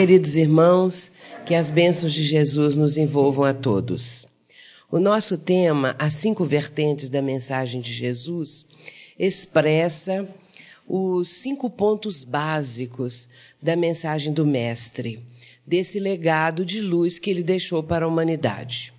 Queridos irmãos, que as bênçãos de Jesus nos envolvam a todos. O nosso tema, as cinco vertentes da mensagem de Jesus, expressa os cinco pontos básicos da mensagem do Mestre, desse legado de luz que ele deixou para a humanidade.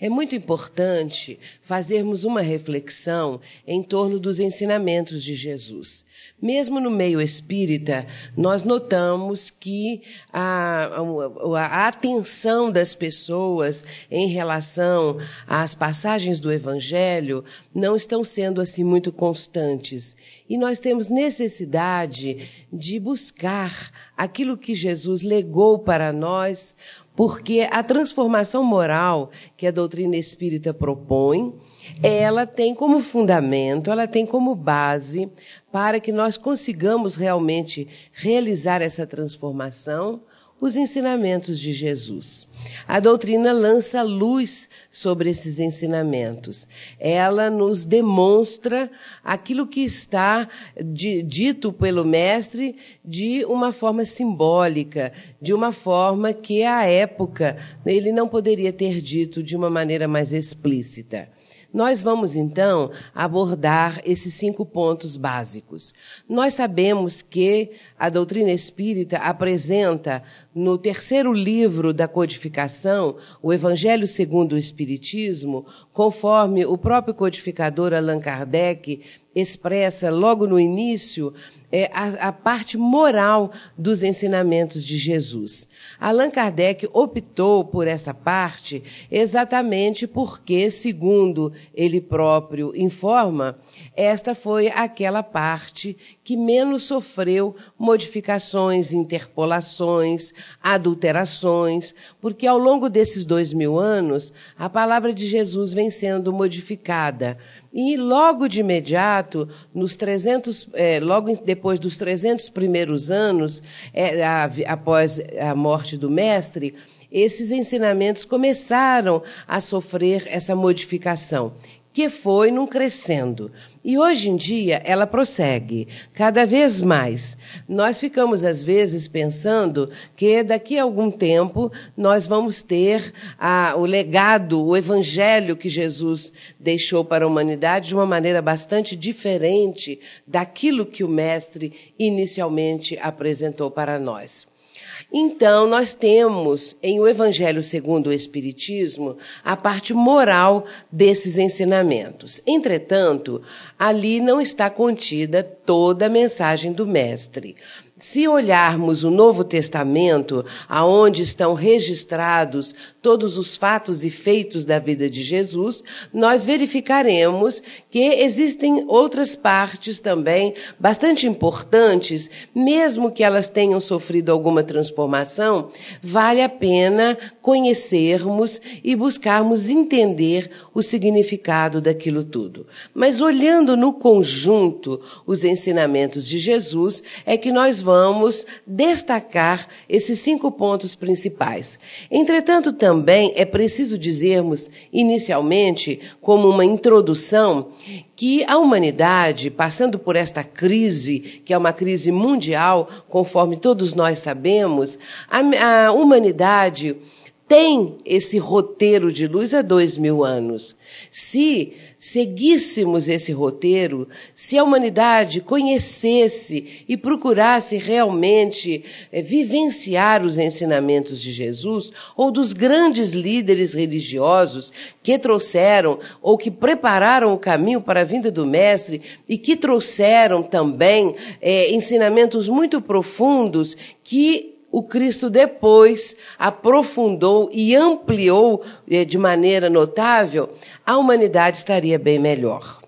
É muito importante fazermos uma reflexão em torno dos ensinamentos de Jesus. Mesmo no meio espírita, nós notamos que a, a, a atenção das pessoas em relação às passagens do Evangelho não estão sendo assim muito constantes. E nós temos necessidade de buscar aquilo que Jesus legou para nós porque a transformação moral que a doutrina espírita propõe, ela tem como fundamento, ela tem como base para que nós consigamos realmente realizar essa transformação os ensinamentos de Jesus. A doutrina lança luz sobre esses ensinamentos. Ela nos demonstra aquilo que está dito pelo Mestre de uma forma simbólica, de uma forma que, à época, ele não poderia ter dito de uma maneira mais explícita. Nós vamos então abordar esses cinco pontos básicos. Nós sabemos que a doutrina espírita apresenta no terceiro livro da codificação, o Evangelho segundo o Espiritismo, conforme o próprio codificador Allan Kardec expressa logo no início é, a, a, parte moral dos ensinamentos de Jesus. Allan Kardec optou por essa parte exatamente porque, segundo ele próprio informa, esta foi aquela parte que menos sofreu modificações, interpolações, adulterações, porque ao longo desses dois mil anos a palavra de Jesus vem sendo modificada. E logo de imediato, nos 300, é, logo depois dos 300 primeiros anos, é, a, após a morte do mestre, esses ensinamentos começaram a sofrer essa modificação que foi num crescendo. E hoje em dia ela prossegue cada vez mais. Nós ficamos às vezes pensando que daqui a algum tempo nós vamos ter a, o legado, o evangelho que Jesus deixou para a humanidade de uma maneira bastante diferente daquilo que o mestre inicialmente apresentou para nós. Então, nós temos em o Evangelho segundo o Espiritismo a parte moral desses ensinamentos. Entretanto, ali não está contida toda a mensagem do Mestre. Se olharmos o Novo Testamento, aonde estão registrados todos os fatos e feitos da vida de Jesus, nós verificaremos que existem outras partes também bastante importantes, mesmo que elas tenham sofrido alguma transformação, vale a pena conhecermos e buscarmos entender o significado daquilo tudo. Mas olhando no conjunto os ensinamentos de Jesus, é que nós vamos destacar esses cinco pontos principais. Entretanto, também é preciso dizermos, inicialmente, como uma introdução, que a humanidade, passando por esta crise, que é uma crise mundial, conforme todos nós sabemos, a, a humanidade tem esse roteiro de luz há dois mil anos. Se seguíssemos esse roteiro, se a humanidade conhecesse e procurasse realmente é, vivenciar os ensinamentos de Jesus ou dos grandes líderes religiosos que trouxeram ou que prepararam o caminho para a vinda do Mestre e que trouxeram também é, ensinamentos muito profundos que o Cristo depois aprofundou e ampliou eh, de maneira notável, a humanidade estaria bem melhor.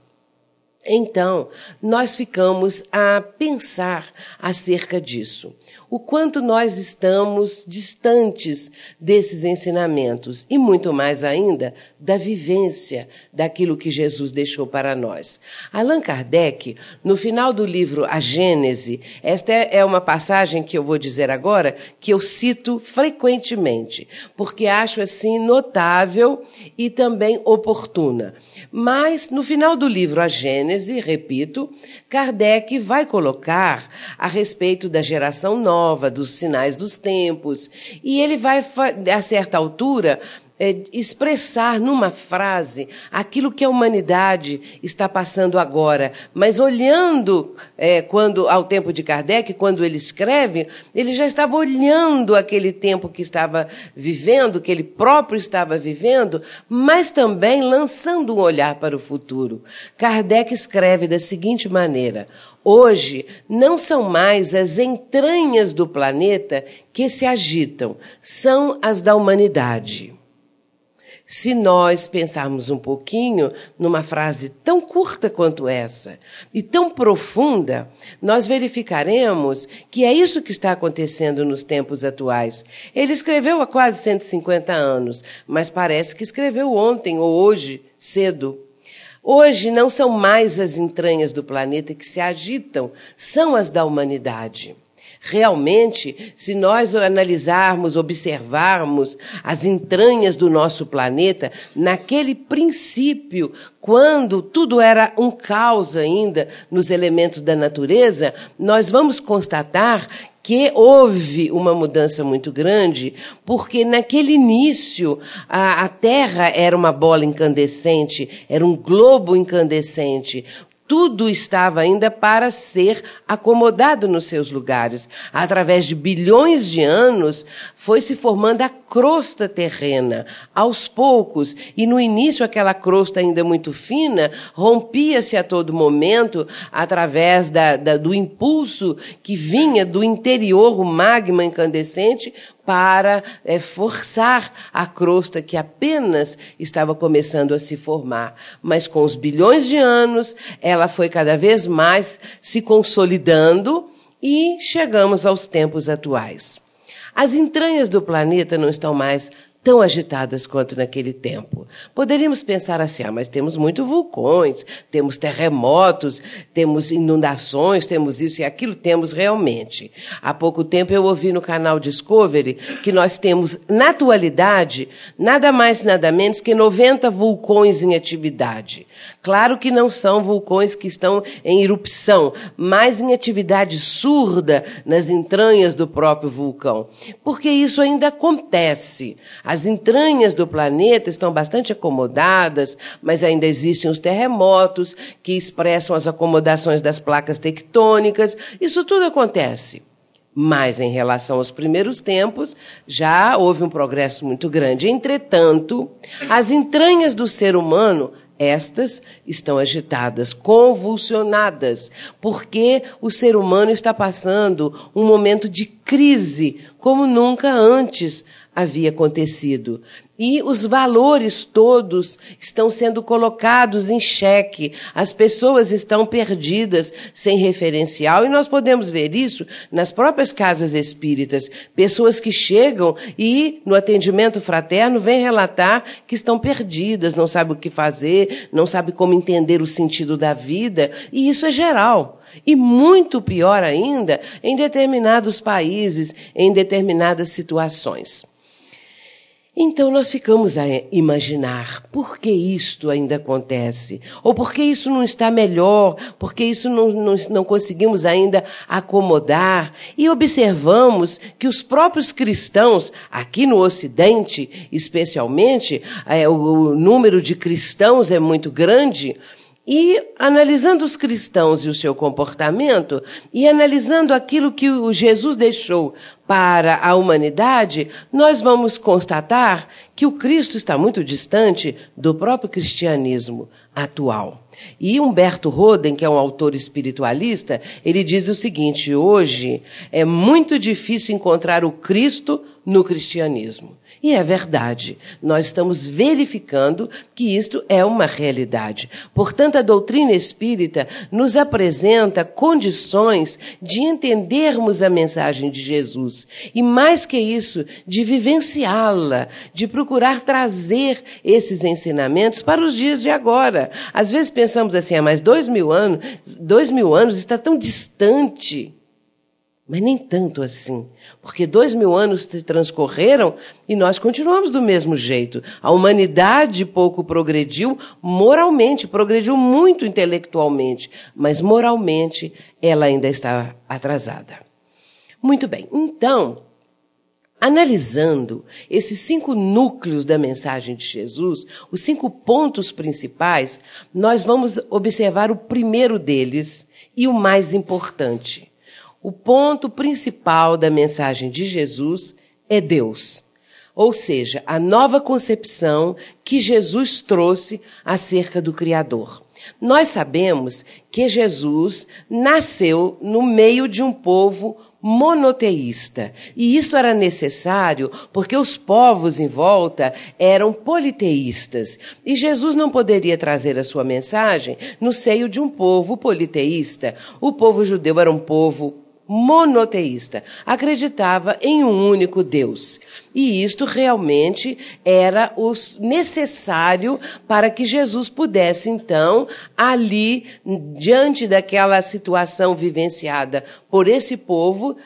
Então, nós ficamos a pensar acerca disso. O quanto nós estamos distantes desses ensinamentos e muito mais ainda da vivência daquilo que Jesus deixou para nós. Allan Kardec, no final do livro A Gênese, esta é uma passagem que eu vou dizer agora que eu cito frequentemente, porque acho assim notável e também oportuna. Mas no final do livro A Gênese, repito, Kardec vai colocar a respeito da geração nova, dos sinais dos tempos, e ele vai, a certa altura, é, expressar numa frase aquilo que a humanidade está passando agora. Mas olhando é, quando ao tempo de Kardec, quando ele escreve, ele já estava olhando aquele tempo que estava vivendo, que ele próprio estava vivendo, mas também lançando um olhar para o futuro. Kardec escreve da seguinte maneira: Hoje não são mais as entranhas do planeta que se agitam, são as da humanidade. Se nós pensarmos um pouquinho numa frase tão curta quanto essa e tão profunda, nós verificaremos que é isso que está acontecendo nos tempos atuais. Ele escreveu há quase 150 anos, mas parece que escreveu ontem ou hoje, cedo. Hoje não são mais as entranhas do planeta que se agitam, são as da humanidade. Realmente, se nós analisarmos, observarmos as entranhas do nosso planeta, naquele princípio, quando tudo era um caos ainda nos elementos da natureza, nós vamos constatar que houve uma mudança muito grande, porque naquele início a, a, Terra era uma bola incandescente, era um globo incandescente tudo estava ainda para ser acomodado nos seus lugares. Através de bilhões de anos, foi se formando a crosta terrena, aos poucos, e no início aquela crosta ainda muito fina rompia-se a todo momento através da, da, do impulso que vinha do interior, o magma incandescente, para é, forçar a crosta que apenas estava começando a se formar. Mas com os bilhões de anos, ela foi cada vez mais se consolidando e chegamos aos tempos atuais. As entranhas do planeta não estão mais tão agitadas quanto naquele tempo. Poderíamos pensar assim, ah, mas temos muitos vulcões, temos terremotos, temos inundações, temos isso e aquilo, temos realmente. Há pouco tempo eu ouvi no canal Discovery que nós temos, na atualidade, nada mais nada menos que 90 vulcões em atividade. Claro que não são vulcões que estão em erupção, mas em atividade surda nas entranhas do próprio vulcão. Porque isso ainda acontece. As entranhas do planeta estão bastante acomodadas, mas ainda existem os terremotos que expressam as acomodações das placas tectônicas. Isso tudo acontece. Mas em relação aos primeiros tempos, já houve um progresso muito grande. Entretanto, as entranhas do ser humano estas estão agitadas, convulsionadas, porque o ser humano está passando um momento de crise como nunca antes havia acontecido. E os valores todos estão sendo colocados em xeque. As pessoas estão perdidas, sem referencial, e nós podemos ver isso nas próprias casas espíritas. Pessoas que chegam e, no atendimento fraterno, vêm relatar que estão perdidas, não sabem o que fazer, não sabem como entender o sentido da vida, e isso é geral. E muito pior ainda em determinados países, em determinadas situações. Então nós ficamos a imaginar por que isto ainda acontece, ou por que isso não está melhor, por que isso não, não, não conseguimos ainda acomodar, e observamos que os próprios cristãos, aqui no Ocidente especialmente, é, o, o número de cristãos é muito grande, e analisando os cristãos e o seu comportamento, e analisando aquilo que o Jesus deixou para a humanidade, nós vamos constatar que o Cristo está muito distante do próprio cristianismo atual. E Humberto Roden, que é um autor espiritualista, ele diz o seguinte: hoje é muito difícil encontrar o Cristo no cristianismo. E é verdade. Nós estamos verificando que isto é uma realidade. Portanto, a doutrina espírita nos apresenta condições de entendermos a mensagem de Jesus. E mais que isso, de vivenciá-la, de procurar trazer esses ensinamentos para os dias de agora. Às vezes pensamos assim, ah, mas dois mil anos, dois mil anos está tão distante. Mas nem tanto assim, porque dois mil anos se transcorreram e nós continuamos do mesmo jeito. A humanidade pouco progrediu moralmente, progrediu muito intelectualmente, mas moralmente ela ainda está atrasada. Muito bem, então, analisando esses cinco núcleos da mensagem de Jesus, os cinco pontos principais, nós vamos observar o primeiro deles e o mais importante o ponto principal da mensagem de Jesus é Deus. Ou seja, a nova concepção que Jesus trouxe acerca do Criador. Nós sabemos que Jesus nasceu no meio de um povo monoteísta. E isso era necessário porque os povos em volta eram politeístas. E Jesus não poderia trazer a sua mensagem no seio de um povo politeísta. O povo judeu era um povo monoteísta, acreditava em um único Deus. E isto realmente era o necessário para que Jesus pudesse, então, ali, diante daquela situação vivenciada por esse povo,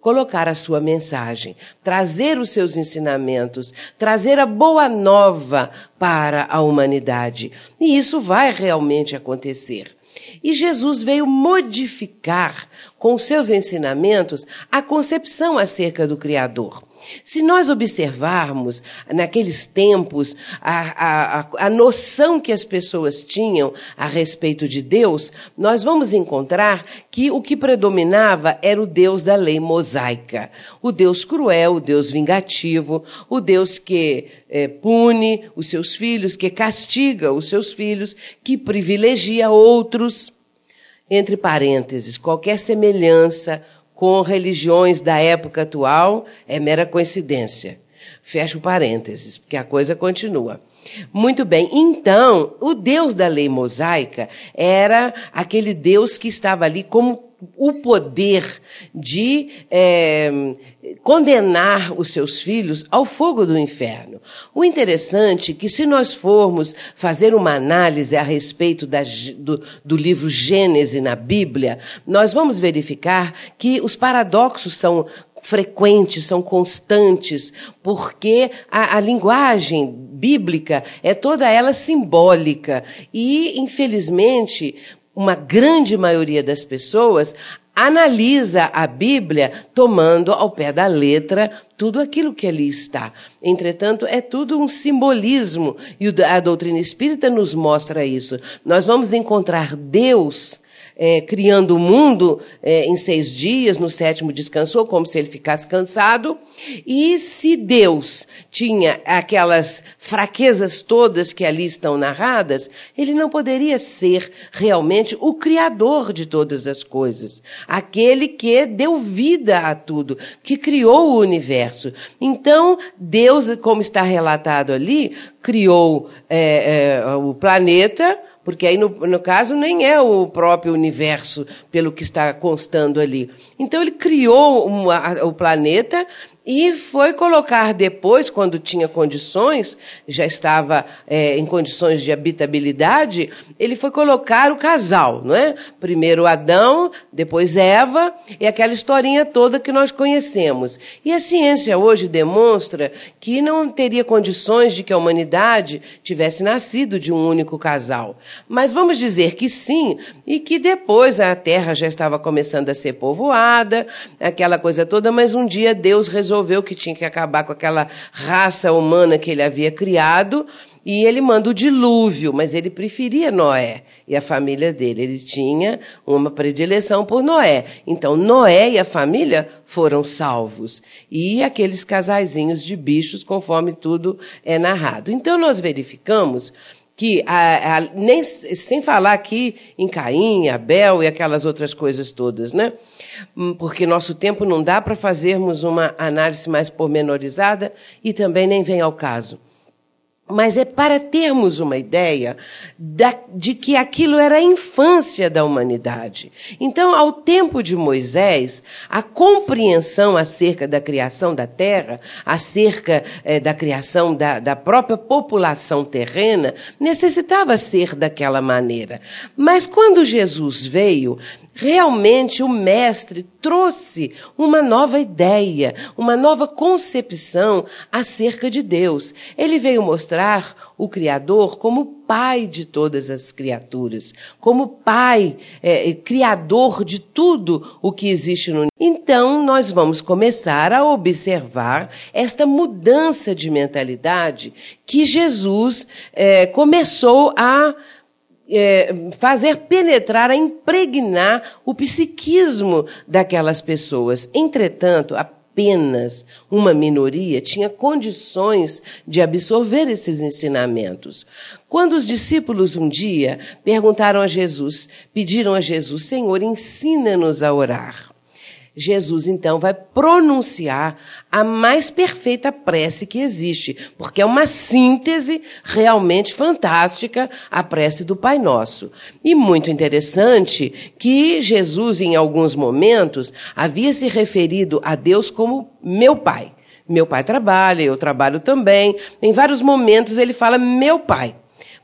colocar a sua mensagem, trazer os seus ensinamentos, trazer a boa nova para a humanidade. E isso vai realmente acontecer. E Jesus veio modificar com seus ensinamentos a concepção acerca do Criador. Se nós observarmos naqueles tempos a, a, a, noção que as pessoas tinham a respeito de Deus, nós vamos encontrar que o que predominava era o Deus da lei mosaica. O Deus cruel, o Deus vingativo, o Deus que é, pune os seus filhos, que castiga os seus filhos, que privilegia outros. Entre parênteses, qualquer semelhança com religiões da época atual é mera coincidência. Fecho parênteses, porque a coisa continua. Muito bem, então, o Deus da lei mosaica era aquele Deus que estava ali como o poder de é, condenar os seus filhos ao fogo do inferno. O interessante é que, se nós formos fazer uma análise a respeito da, do, do livro Gênesis na Bíblia, nós vamos verificar que os paradoxos são frequentes, são constantes, porque a, a, linguagem bíblica é toda ela simbólica. E, infelizmente, uma grande maioria das pessoas analisa a Bíblia tomando ao pé da letra tudo aquilo que ali está. Entretanto, é tudo um simbolismo e a doutrina espírita nos mostra isso. Nós vamos encontrar Deus é, criando o mundo é, em seis dias, no sétimo descansou, como se ele ficasse cansado. E se Deus tinha aquelas fraquezas todas que ali estão narradas, ele não poderia ser realmente o criador de todas as coisas, aquele que deu vida a tudo, que criou o universo. Então, Deus, como está relatado ali, criou é, é o planeta porque aí, no, no, caso, nem é o próprio universo, pelo que está constando ali. Então, ele criou uma, o planeta e foi colocar depois, quando tinha condições, já estava é, em condições de habitabilidade, ele foi colocar o casal, não é? Primeiro Adão, depois Eva, e aquela historinha toda que nós conhecemos. E a ciência hoje demonstra que não teria condições de que a humanidade tivesse nascido de um único casal. Mas vamos dizer que sim, e que depois a Terra já estava começando a ser povoada, aquela coisa toda, mas um dia Deus resolveu resolveu que tinha que acabar com aquela raça humana que ele havia criado e ele manda o dilúvio, mas ele preferia Noé e a família dele. Ele tinha uma predileção por Noé. Então, Noé e a família foram salvos. E aqueles casaizinhos de bichos, conforme tudo é narrado. Então, nós verificamos que, a, a, nem, sem falar aqui em Caim, Abel e aquelas outras coisas todas, né? Hum, porque nosso tempo não dá para fazermos uma análise mais pormenorizada e também nem vem ao caso. Mas é para termos uma ideia da, de que aquilo era a infância da humanidade. Então, ao tempo de Moisés, a compreensão acerca da criação da terra, acerca eh, da criação da, da própria população terrena, necessitava ser daquela maneira. Mas quando Jesus veio, realmente o Mestre trouxe uma nova ideia, uma nova concepção acerca de Deus. Ele veio mostrar o Criador como Pai de todas as criaturas, como Pai, é, Criador de tudo o que existe no Então, nós vamos começar a observar esta mudança de mentalidade que Jesus é, começou a é, fazer penetrar, a impregnar o psiquismo daquelas pessoas. Entretanto, apenas uma minoria tinha condições de absorver esses ensinamentos. Quando os discípulos um dia perguntaram a Jesus, pediram a Jesus, Senhor, ensina-nos a orar. Jesus então vai pronunciar a mais perfeita prece que existe, porque é uma síntese realmente fantástica a prece do Pai Nosso. E muito interessante que Jesus, em alguns momentos, havia se referido a Deus como meu Pai. Meu pai trabalha, eu trabalho também. Em vários momentos ele fala meu pai.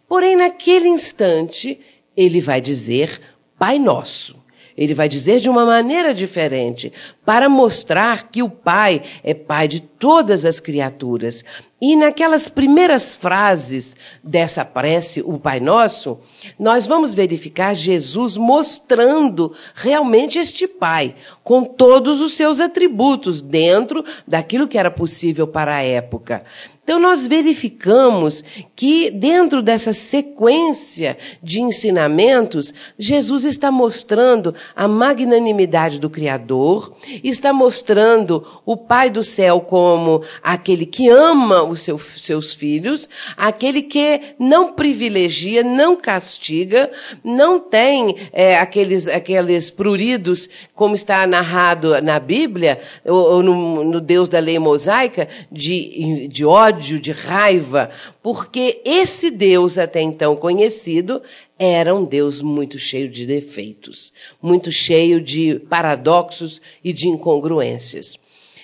Porém, naquele instante, ele vai dizer Pai Nosso. Ele vai dizer de uma maneira diferente, para mostrar que o Pai é Pai de todas as criaturas. E naquelas primeiras frases dessa prece, o Pai Nosso, nós vamos verificar Jesus mostrando realmente este Pai, com todos os seus atributos, dentro daquilo que era possível para a época. Então, nós verificamos que, dentro dessa sequência de ensinamentos, Jesus está mostrando a magnanimidade do Criador, está mostrando o Pai do céu como aquele que ama os seu, seus filhos, aquele que não privilegia, não castiga, não tem é, aqueles, aqueles pruridos, como está narrado na Bíblia, ou, ou no, no Deus da lei mosaica, de, de ódio, de raiva, porque esse Deus até então conhecido era um Deus muito cheio de defeitos, muito cheio de paradoxos e de incongruências.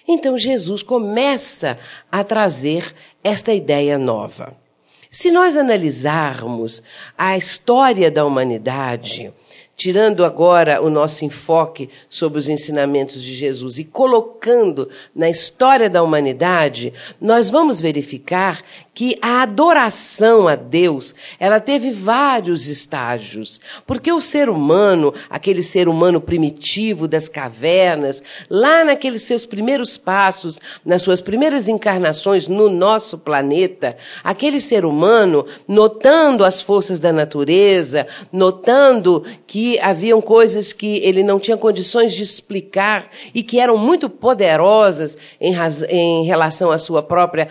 Então Jesus começa a trazer esta ideia nova. Se nós analisarmos a história da humanidade, tirando agora o nosso enfoque sobre os ensinamentos de Jesus e colocando na história da humanidade, nós vamos verificar que a adoração a Deus, ela teve vários estágios, porque o ser humano, aquele ser humano primitivo das cavernas, lá naqueles seus primeiros passos, nas suas primeiras encarnações no nosso planeta, aquele ser humano, notando as forças da natureza, notando que haviam coisas que ele não tinha condições de explicar e que eram muito poderosas em, em relação à sua própria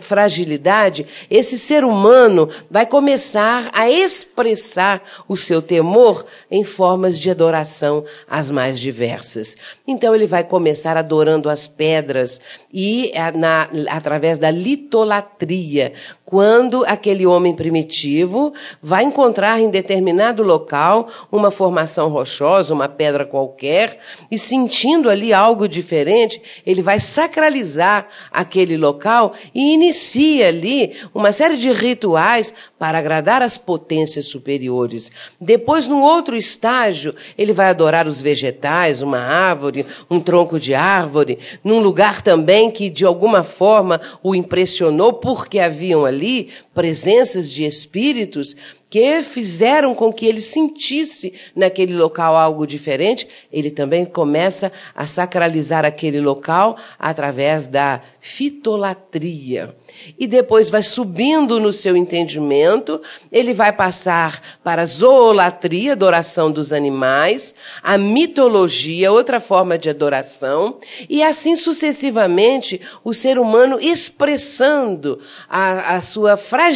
fragilidade, esse ser humano vai começar a expressar o seu temor em formas de adoração as mais diversas. Então ele vai começar adorando as pedras e eh, na, através da litolatria, quando aquele homem primitivo vai encontrar em determinado local uma formação rochosa, uma pedra qualquer, e sentindo ali algo diferente, ele vai sacralizar aquele local e inicia ali uma série de rituais para agradar as potências superiores. Depois, num outro estágio, ele vai adorar os vegetais, uma árvore, um tronco de árvore, num lugar também que de alguma forma o impressionou porque haviam ali ali presenças de espíritos que fizeram com que ele sentisse naquele local algo diferente, ele também começa a sacralizar aquele local através da fitolatria. E depois vai subindo no seu entendimento, ele vai passar para a zoolatria, adoração dos animais, a mitologia, outra forma de adoração, e assim sucessivamente o ser humano expressando a, a sua fragilidade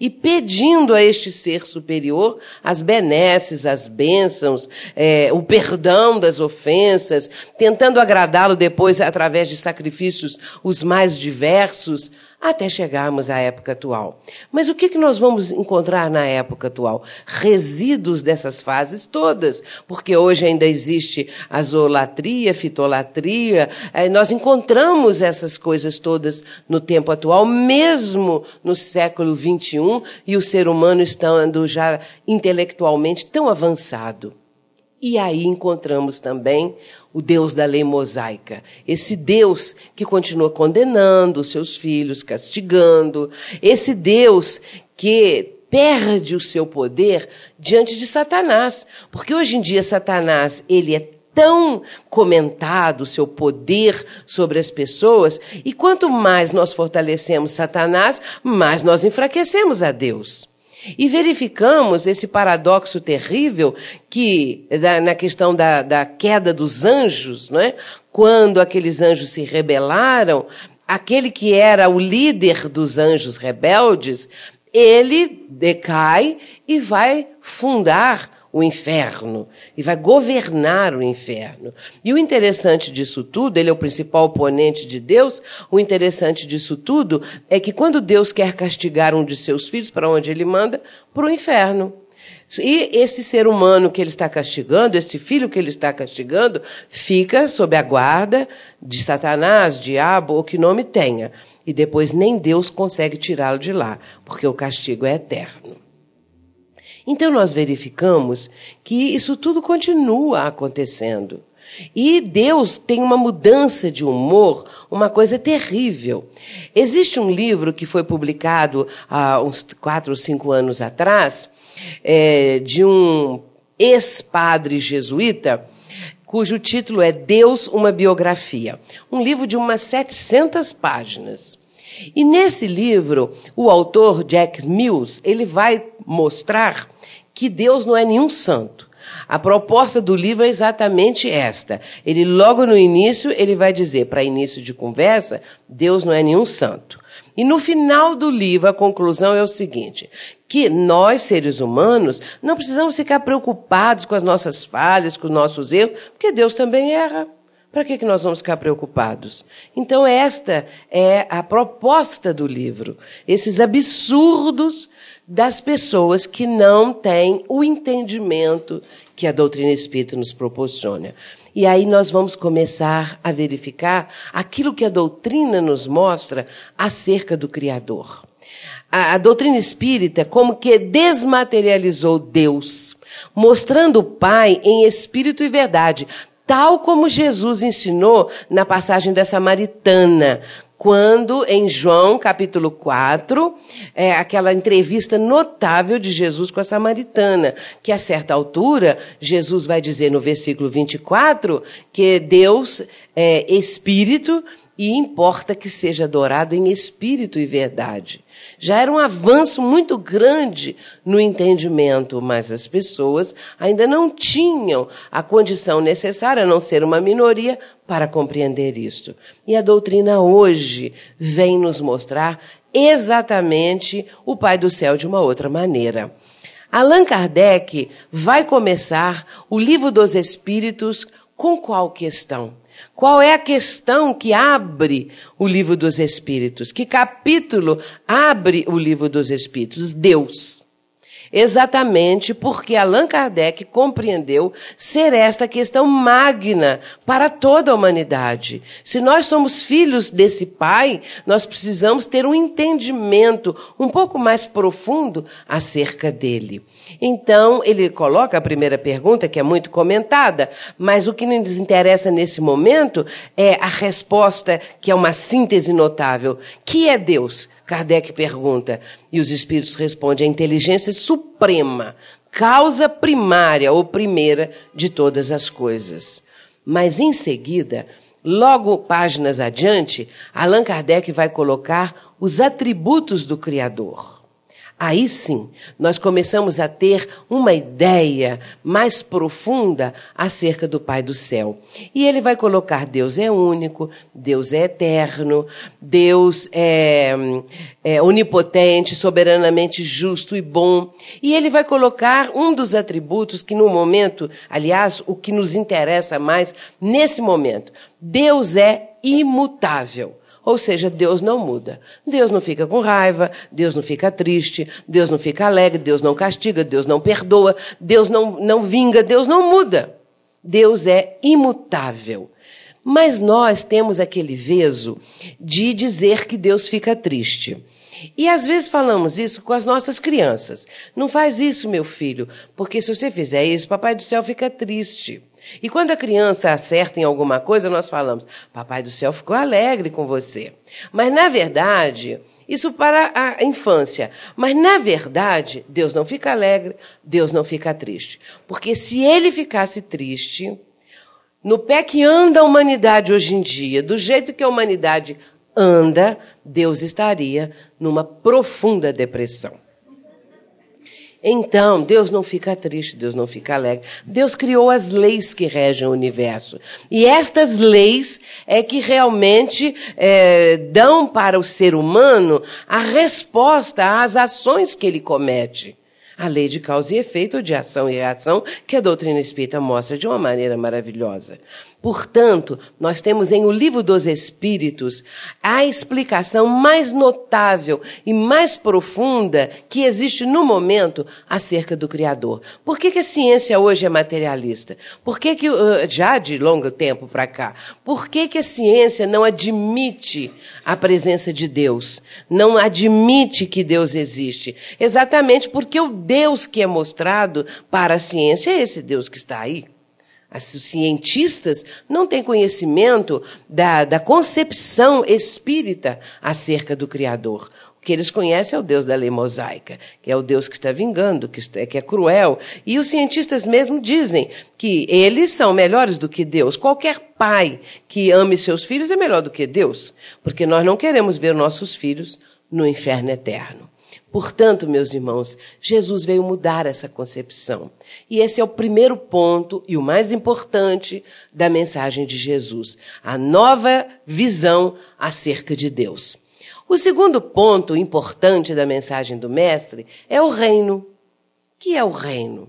e pedindo a este ser superior as benesses, as bênçãos, é, o perdão das ofensas, tentando agradá-lo depois através de sacrifícios os mais diversos até chegarmos à época atual. Mas o que, que nós vamos encontrar na época atual? Resíduos dessas fases todas, porque hoje ainda existe a zoolatria, fitolatria, eh, nós encontramos essas coisas todas no tempo atual, mesmo no século XXI, e o ser humano estando já intelectualmente tão avançado. E aí encontramos também o Deus da lei mosaica, esse Deus que continua condenando os seus filhos, castigando, esse Deus que perde o seu poder diante de Satanás, porque hoje em dia Satanás, ele é tão comentado o seu poder sobre as pessoas, e quanto mais nós fortalecemos Satanás, mais nós enfraquecemos a Deus. E verificamos esse paradoxo terrível que, na questão da, da queda dos anjos, não é? quando aqueles anjos se rebelaram, aquele que era o líder dos anjos rebeldes, ele decai e vai fundar o inferno e vai governar o inferno. E o interessante disso tudo, ele é o principal oponente de Deus, o interessante disso tudo é que quando Deus quer castigar um de seus filhos, para onde ele manda? Para o inferno. E esse ser humano que ele está castigando, esse filho que ele está castigando, fica sob a guarda de Satanás, diabo, ou que nome tenha. E depois nem Deus consegue tirá-lo de lá, porque o castigo é eterno. Então nós verificamos que isso tudo continua acontecendo. E Deus tem uma mudança de humor, uma coisa terrível. Existe um livro que foi publicado há uns quatro ou cinco anos atrás, é, de um ex-padre jesuíta, cujo título é Deus, uma biografia. Um livro de umas 700 páginas. E nesse livro, o autor Jack Mills, ele vai mostrar que Deus não é nenhum santo. A proposta do livro é exatamente esta. Ele logo no início ele vai dizer, para início de conversa, Deus não é nenhum santo. E no final do livro a conclusão é o seguinte: que nós, seres humanos, não precisamos ficar preocupados com as nossas falhas, com os nossos erros, porque Deus também erra. Para que, que nós vamos ficar preocupados? Então, esta é a proposta do livro. Esses absurdos das pessoas que não têm o entendimento que a doutrina espírita nos proporciona. E aí nós vamos começar a verificar aquilo que a doutrina nos mostra acerca do Criador. A, a doutrina espírita como que desmaterializou Deus, mostrando o Pai em espírito e verdade, tal como Jesus ensinou na passagem da Samaritana, quando em João capítulo 4, é, aquela entrevista notável de Jesus com a samaritana, que a certa altura, Jesus vai dizer no versículo 24 que Deus é espírito e importa que seja adorado em espírito e verdade. Já era um avanço muito grande no entendimento, mas as pessoas ainda não tinham a condição necessária, a não ser uma minoria, para compreender isto. E a doutrina hoje vem nos mostrar exatamente o Pai do Céu de uma outra maneira. Allan Kardec vai começar o Livro dos Espíritos com qual questão? Qual é a questão que abre o livro dos Espíritos? Que capítulo abre o livro dos Espíritos? Deus. Exatamente porque Allan Kardec compreendeu ser esta questão magna para toda a humanidade. Se nós somos filhos desse Pai, nós precisamos ter um entendimento um pouco mais profundo acerca dele. Então, ele coloca a primeira pergunta, que é muito comentada, mas o que nos interessa nesse momento é a resposta, que é uma síntese notável. Que é Deus? Kardec pergunta, e os espíritos respondem: a inteligência suprema, causa primária ou primeira de todas as coisas. Mas em seguida, logo páginas adiante, Allan Kardec vai colocar os atributos do Criador. Aí sim, nós começamos a ter uma ideia mais profunda acerca do Pai do céu. E ele vai colocar: Deus é único, Deus é eterno, Deus é, é onipotente, soberanamente justo e bom. E ele vai colocar um dos atributos que, no momento, aliás, o que nos interessa mais nesse momento: Deus é imutável. Ou seja, Deus não muda. Deus não fica com raiva, Deus não fica triste, Deus não fica alegre, Deus não castiga, Deus não perdoa, Deus não, não vinga, Deus não muda. Deus é imutável. Mas nós temos aquele veso de dizer que Deus fica triste. E às vezes falamos isso com as nossas crianças. Não faz isso, meu filho, porque se você fizer isso, Papai do Céu fica triste. E quando a criança acerta em alguma coisa, nós falamos: Papai do Céu ficou alegre com você. Mas na verdade, isso para a infância. Mas na verdade, Deus não fica alegre, Deus não fica triste. Porque se ele ficasse triste, no pé que anda a humanidade hoje em dia, do jeito que a humanidade anda, Deus estaria numa profunda depressão. Então, Deus não fica triste, Deus não fica alegre. Deus criou as leis que regem o universo. E estas leis é que realmente é, dão para o ser humano a resposta às ações que ele comete a lei de causa e efeito, de ação e reação, que a doutrina espírita mostra de uma maneira maravilhosa. Portanto, nós temos em O Livro dos Espíritos a explicação mais notável e mais profunda que existe no momento acerca do Criador. Por que, que a ciência hoje é materialista? Por que, que já de longo tempo para cá, por que, que a ciência não admite a presença de Deus? Não admite que Deus existe? Exatamente porque o Deus que é mostrado para a ciência é esse Deus que está aí. Os cientistas não têm conhecimento da, da concepção espírita acerca do Criador. O que eles conhecem é o Deus da lei mosaica, que é o Deus que está vingando, que, está, que é cruel. E os cientistas mesmo dizem que eles são melhores do que Deus. Qualquer pai que ame seus filhos é melhor do que Deus, porque nós não queremos ver nossos filhos no inferno eterno. Portanto, meus irmãos, Jesus veio mudar essa concepção. E esse é o primeiro ponto e o mais importante da mensagem de Jesus: a nova visão acerca de Deus. O segundo ponto importante da mensagem do Mestre é o reino. O que é o reino?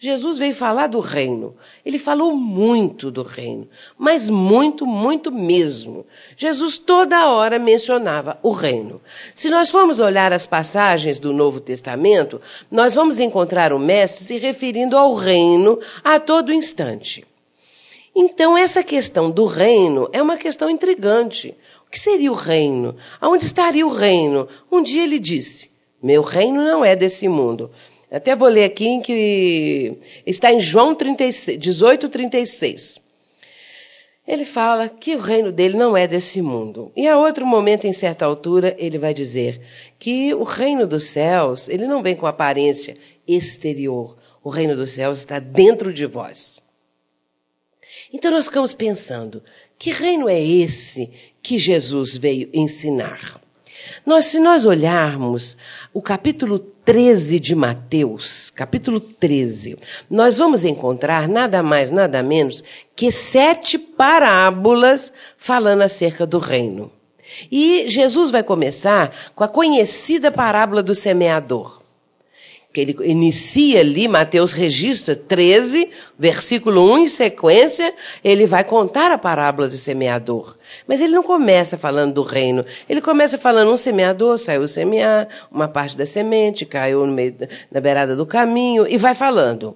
Jesus veio falar do reino. Ele falou muito do reino, mas muito, muito mesmo. Jesus toda hora mencionava o reino. Se nós formos olhar as passagens do Novo Testamento, nós vamos encontrar o Mestre se referindo ao reino a todo instante. Então, essa questão do reino é uma questão intrigante. O que seria o reino? Aonde estaria o reino? Um dia ele disse: Meu reino não é desse mundo. Até vou ler aqui em que está em João 36, 18, 36. Ele fala que o reino dele não é desse mundo. E a outro momento, em certa altura, ele vai dizer que o reino dos céus, ele não vem com aparência exterior. O reino dos céus está dentro de vós. Então nós ficamos pensando, que reino é esse que Jesus veio ensinar? Nós, se nós olharmos o capítulo 13 de Mateus, capítulo 13, nós vamos encontrar nada mais, nada menos que sete parábolas falando acerca do reino. E Jesus vai começar com a conhecida parábola do semeador que ele inicia ali, Mateus registra 13, versículo 1 em sequência, ele vai contar a parábola do semeador. Mas ele não começa falando do reino, ele começa falando um semeador saiu semear, uma parte da semente caiu no meio, na beirada do caminho, e vai falando.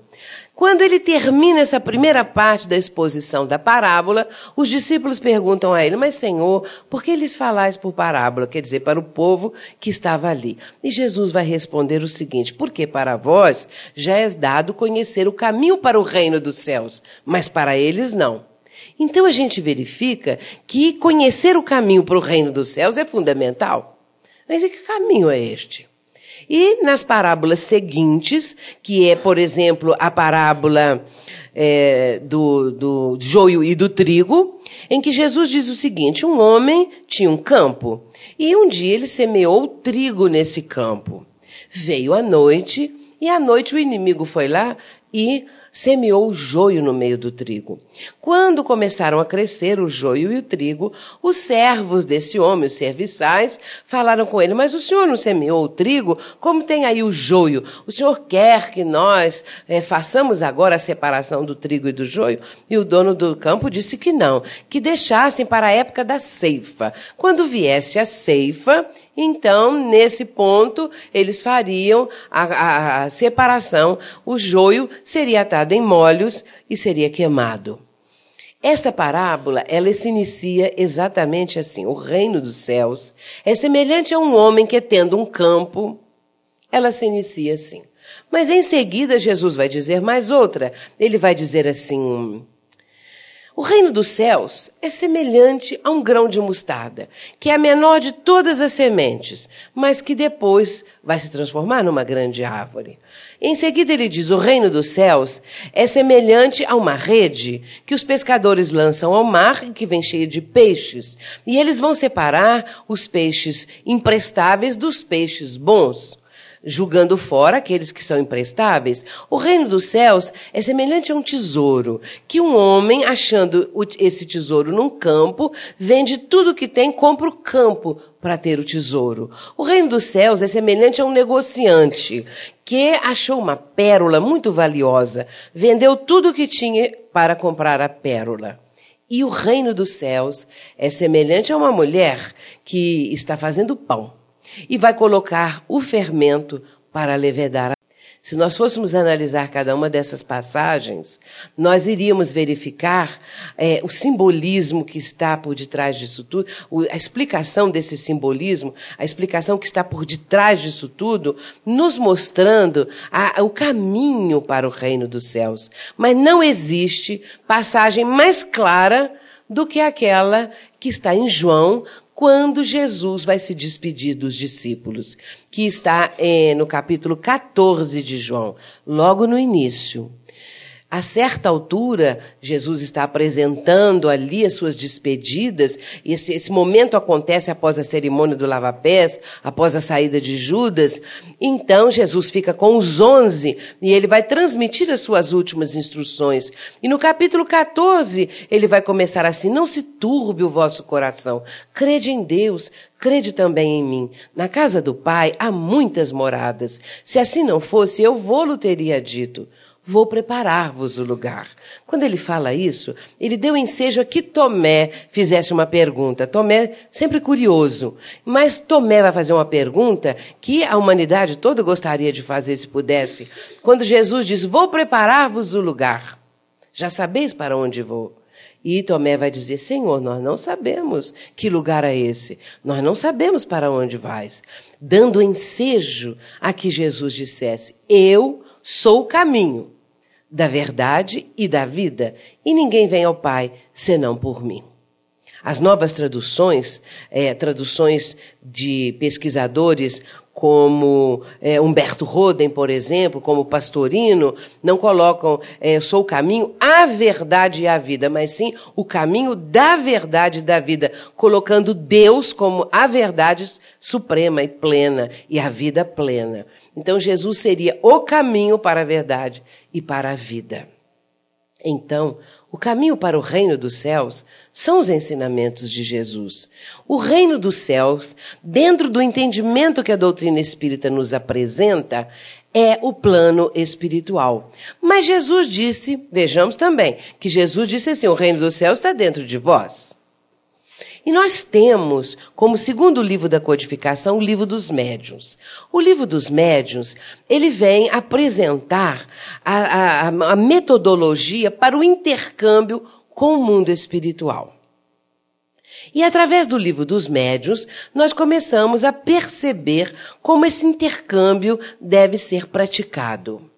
Quando ele termina essa primeira parte da exposição da parábola, os discípulos perguntam a ele: Mas, Senhor, por que lhes falais por parábola? Quer dizer, para o povo que estava ali. E Jesus vai responder o seguinte: Porque para vós já é dado conhecer o caminho para o reino dos céus, mas para eles não. Então a gente verifica que conhecer o caminho para o reino dos céus é fundamental. Mas e que caminho é este? E nas parábolas seguintes, que é, por exemplo, a parábola é, do, do joio e do trigo, em que Jesus diz o seguinte: um homem tinha um campo e um dia ele semeou trigo nesse campo. Veio a noite e à noite o inimigo foi lá e semeou o joio no meio do trigo. Quando começaram a crescer o joio e o trigo, os servos desse homem, os serviçais, falaram com ele: Mas o senhor não semeou o trigo? Como tem aí o joio? O senhor quer que nós é, façamos agora a separação do trigo e do joio? E o dono do campo disse que não, que deixassem para a época da ceifa. Quando viesse a ceifa, então, nesse ponto, eles fariam a, a, a separação, o joio seria atado em molhos e seria queimado. Esta parábola, ela se inicia exatamente assim: o reino dos céus é semelhante a um homem que, tendo um campo, ela se inicia assim. Mas em seguida, Jesus vai dizer mais outra. Ele vai dizer assim: o reino dos céus é semelhante a um grão de mostarda, que é a menor de todas as sementes, mas que depois vai se transformar numa grande árvore. Em seguida, ele diz: O reino dos céus é semelhante a uma rede que os pescadores lançam ao mar e que vem cheia de peixes. E eles vão separar os peixes imprestáveis dos peixes bons julgando fora aqueles que são imprestáveis. O reino dos céus é semelhante a um tesouro, que um homem, achando esse tesouro num campo, vende tudo o que tem, compra o campo para ter o tesouro. O reino dos céus é semelhante a um negociante que achou uma pérola muito valiosa, vendeu tudo o que tinha para comprar a pérola. E o reino dos céus é semelhante a uma mulher que está fazendo pão e vai colocar o fermento para levedar. Se nós fôssemos analisar cada uma dessas passagens, nós iríamos verificar é, o simbolismo que está por detrás disso tudo, a explicação desse simbolismo, a explicação que está por detrás disso tudo, nos mostrando a, o caminho para o reino dos céus. Mas não existe passagem mais clara do que aquela que está em João, quando Jesus vai se despedir dos discípulos, que está eh, no capítulo 14 de João, logo no início. A certa altura, Jesus está apresentando ali as suas despedidas, e esse, esse, momento acontece após a cerimônia do lava-pés, após a saída de Judas. Então, Jesus fica com os onze e ele vai transmitir as suas últimas instruções. E no capítulo 14, ele vai começar assim: Não se turbe o vosso coração, crede em Deus, crede também em mim. Na casa do Pai há muitas moradas. Se assim não fosse, eu vou-lo teria dito vou preparar-vos o lugar. Quando ele fala isso, ele deu ensejo a que Tomé fizesse uma pergunta. Tomé, sempre curioso, mas Tomé vai fazer uma pergunta que a humanidade toda gostaria de fazer se pudesse. Quando Jesus diz: Vou preparar-vos o lugar. Já sabeis para onde vou. E Tomé vai dizer: Senhor, nós não sabemos que lugar é esse, nós não sabemos para onde vais. Dando ensejo a que Jesus dissesse: Eu sou o caminho da verdade e da vida, e ninguém vem ao Pai senão por mim. As novas traduções, é, traduções de pesquisadores como é, Humberto Roden, por exemplo, como Pastorino, não colocam é, sou o caminho, a verdade e a vida, mas sim o caminho da verdade e da vida, colocando Deus como a verdade suprema e plena e a vida plena. Então Jesus seria o caminho para a verdade e para a vida. Então, o caminho para o reino dos céus são os ensinamentos de Jesus. O reino dos céus, dentro do entendimento que a doutrina espírita nos apresenta, é o plano espiritual. Mas Jesus disse, vejamos também, que Jesus disse assim: o reino dos céus está dentro de vós. E nós temos, como segundo livro da codificação, o livro dos médiuns. O livro dos médiuns, ele vem apresentar a, a, a metodologia para o intercâmbio com o mundo espiritual. E através do livro dos médiuns, nós começamos a perceber como esse intercâmbio deve ser praticado.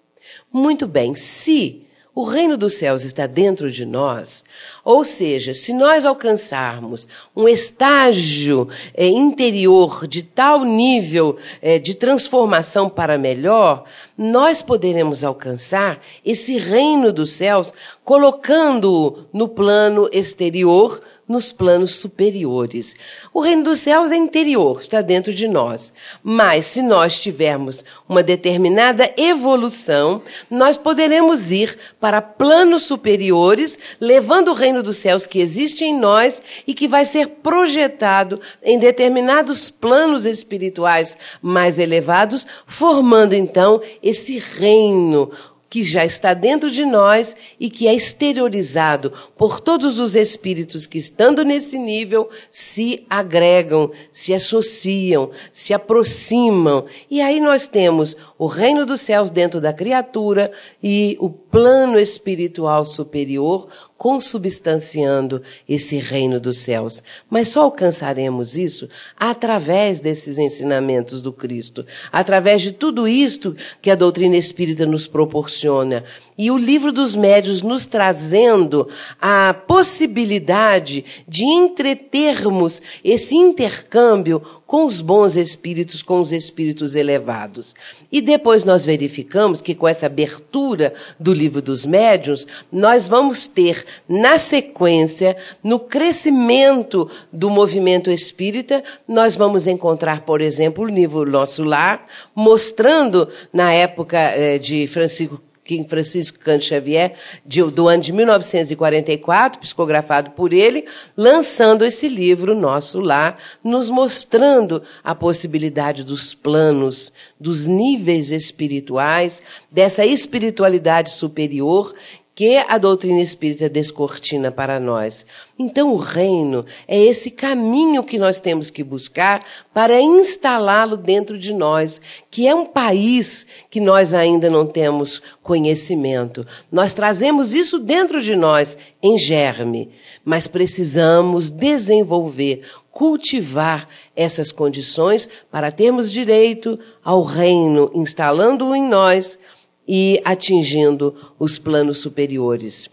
Muito bem, se o reino dos céus está dentro de nós, ou seja, se nós alcançarmos um estágio é, interior de tal nível é, de transformação para melhor, nós poderemos alcançar esse reino dos céus colocando-o no plano exterior nos planos superiores. O reino dos céus é interior, está dentro de nós. Mas se nós tivermos uma determinada evolução, nós poderemos ir para planos superiores, levando o reino dos céus que existe em nós e que vai ser projetado em determinados planos espirituais mais elevados, formando então esse reino que já está dentro de nós e que é exteriorizado por todos os espíritos que, estando nesse nível, se agregam, se associam, se aproximam. E aí nós temos o reino dos céus dentro da criatura e o plano espiritual superior consubstanciando esse reino dos céus. Mas só alcançaremos isso através desses ensinamentos do Cristo, através de tudo isto que a doutrina espírita nos proporciona. E o livro dos médios nos trazendo a possibilidade de entretermos esse intercâmbio com os bons espíritos, com os espíritos elevados. E depois nós verificamos que com essa abertura do livro dos médiuns, nós vamos ter na sequência, no crescimento do movimento espírita, nós vamos encontrar, por exemplo, o livro Nosso Lar, mostrando na época eh, de Francisco Kim Francisco Canto Xavier, de, do ano de 1944, psicografado por ele, lançando esse livro nosso lá, nos mostrando a possibilidade dos planos, dos níveis espirituais, dessa espiritualidade superior que a doutrina espírita descortina para nós. Então, o reino é esse caminho que nós temos que buscar para instalá-lo dentro de nós, que é um país que nós ainda não temos conhecimento. Nós trazemos isso dentro de nós, em germe, mas precisamos desenvolver, cultivar essas condições para termos direito ao reino, instalando-o em nós e atingindo os planos superiores.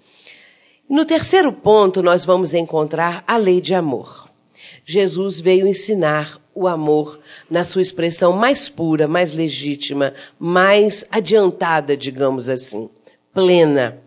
No terceiro ponto, nós vamos encontrar a lei de amor. Jesus veio ensinar o amor na sua expressão mais pura, mais legítima, mais adiantada, digamos assim, plena.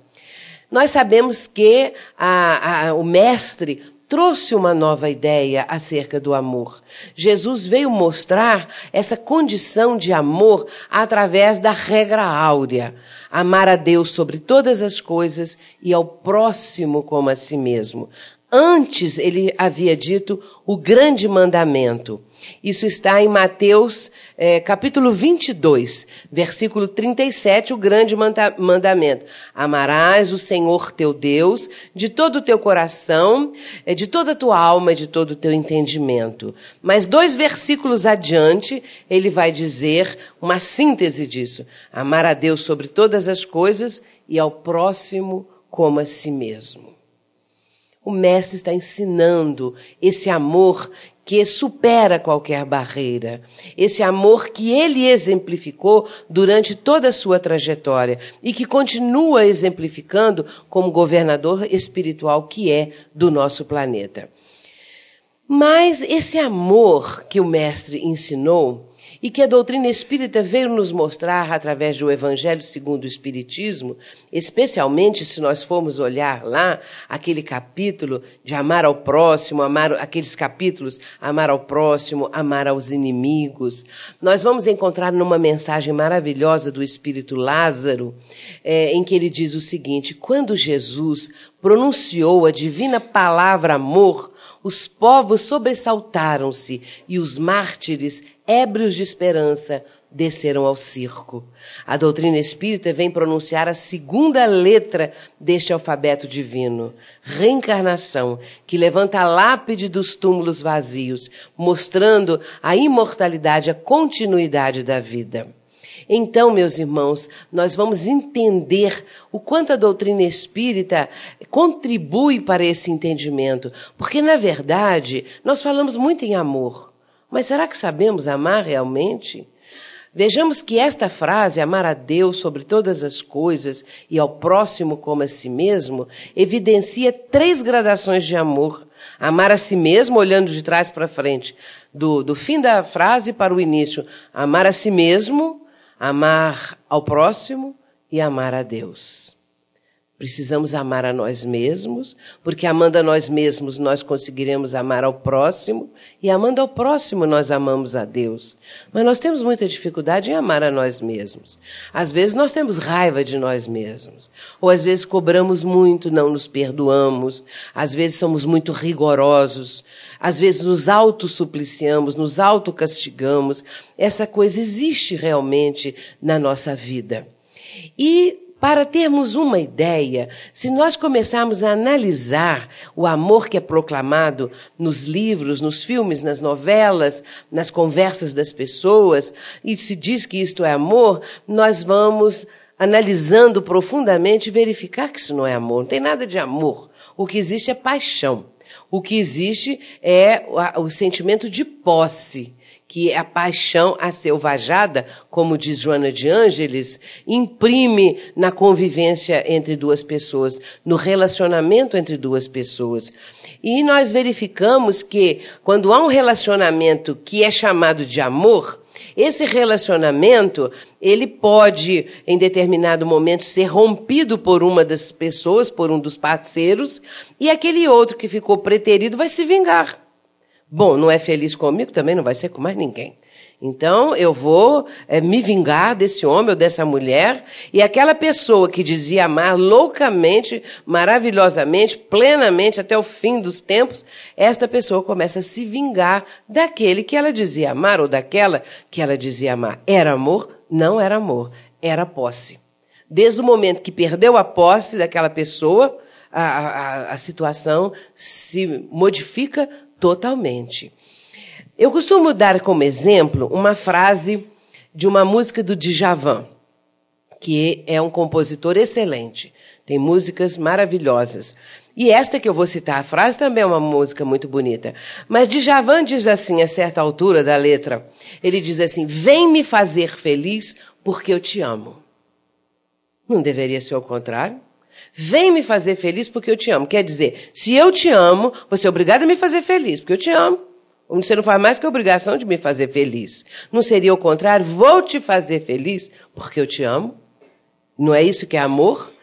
Nós sabemos que a, a, o Mestre trouxe uma nova ideia acerca do amor. Jesus veio mostrar essa condição de amor através da regra áurea: amar a Deus sobre todas as coisas e ao próximo como a si mesmo. Antes ele havia dito o grande mandamento. Isso está em Mateus é, capítulo 22, versículo 37, o grande mandamento. Amarás o Senhor teu Deus de todo o teu coração, é, de toda a tua alma de todo o teu entendimento. Mas dois versículos adiante, ele vai dizer uma síntese disso. Amar a Deus sobre todas as coisas e ao próximo como a si mesmo. O Mestre está ensinando esse amor que supera qualquer barreira, esse amor que ele exemplificou durante toda a sua trajetória e que continua exemplificando como governador espiritual que é do nosso planeta. Mas esse amor que o Mestre ensinou, e que a doutrina espírita veio nos mostrar através do Evangelho segundo o Espiritismo, especialmente se nós formos olhar lá aquele capítulo de amar ao próximo, amar aqueles capítulos amar ao próximo, amar aos inimigos. Nós vamos encontrar numa mensagem maravilhosa do Espírito Lázaro, é, em que ele diz o seguinte: quando Jesus pronunciou a divina palavra amor, os povos sobressaltaram-se e os mártires, ébrios de esperança, desceram ao circo. A doutrina espírita vem pronunciar a segunda letra deste alfabeto divino, reencarnação, que levanta a lápide dos túmulos vazios, mostrando a imortalidade, a continuidade da vida. Então, meus irmãos, nós vamos entender o quanto a doutrina espírita contribui para esse entendimento, porque, na verdade, nós falamos muito em amor, mas será que sabemos amar realmente? Vejamos que esta frase, amar a Deus sobre todas as coisas e ao próximo como a si mesmo, evidencia três gradações de amor. Amar a si mesmo, olhando de trás para frente, do, do fim da frase para o início. Amar a si mesmo, amar ao próximo e amar a Deus. Precisamos amar a nós mesmos, porque amando a nós mesmos nós conseguiremos amar ao próximo, e amando ao próximo nós amamos a Deus. Mas nós temos muita dificuldade em amar a nós mesmos. Às vezes nós temos raiva de nós mesmos, ou às vezes cobramos muito, não nos perdoamos, às vezes somos muito rigorosos, às vezes nos autossupliciamos, nos autocastigamos. Essa coisa existe realmente na nossa vida. E para termos uma ideia, se nós começarmos a analisar o amor que é proclamado nos livros, nos filmes, nas novelas, nas conversas das pessoas, e se diz que isto é amor, nós vamos analisando profundamente verificar que isso não é amor, não tem nada de amor. O que existe é paixão. O que existe é o sentimento de posse que a paixão acelvajada, como diz Joana de Ângeles, imprime na convivência entre duas pessoas, no relacionamento entre duas pessoas. E nós verificamos que quando há um relacionamento que é chamado de amor, esse relacionamento, ele pode, em determinado momento, ser rompido por uma das pessoas, por um dos parceiros, e aquele outro que ficou preterido vai se vingar. Bom, não é feliz comigo, também não vai ser com mais ninguém. Então eu vou é, me vingar desse homem ou dessa mulher, e aquela pessoa que dizia amar loucamente, maravilhosamente, plenamente até o fim dos tempos, esta pessoa começa a se vingar daquele que ela dizia amar ou daquela que ela dizia amar. Era amor? Não era amor, era posse. Desde o momento que perdeu a posse daquela pessoa, a, a, a situação se modifica totalmente. Eu costumo dar como exemplo uma frase de uma música do Djavan, que é um compositor excelente. Tem músicas maravilhosas. E esta que eu vou citar, a frase também é uma música muito bonita. Mas Djavan diz assim, a certa altura da letra, ele diz assim: Vem me fazer feliz porque eu te amo. Não deveria ser o contrário? Vem me fazer feliz porque eu te amo. Quer dizer, se eu te amo, você é obrigado a me fazer feliz, porque eu te amo. Você não faz mais que a obrigação de me fazer feliz. Não seria o contrário? Vou te fazer feliz porque eu te amo? Não é isso que é amor?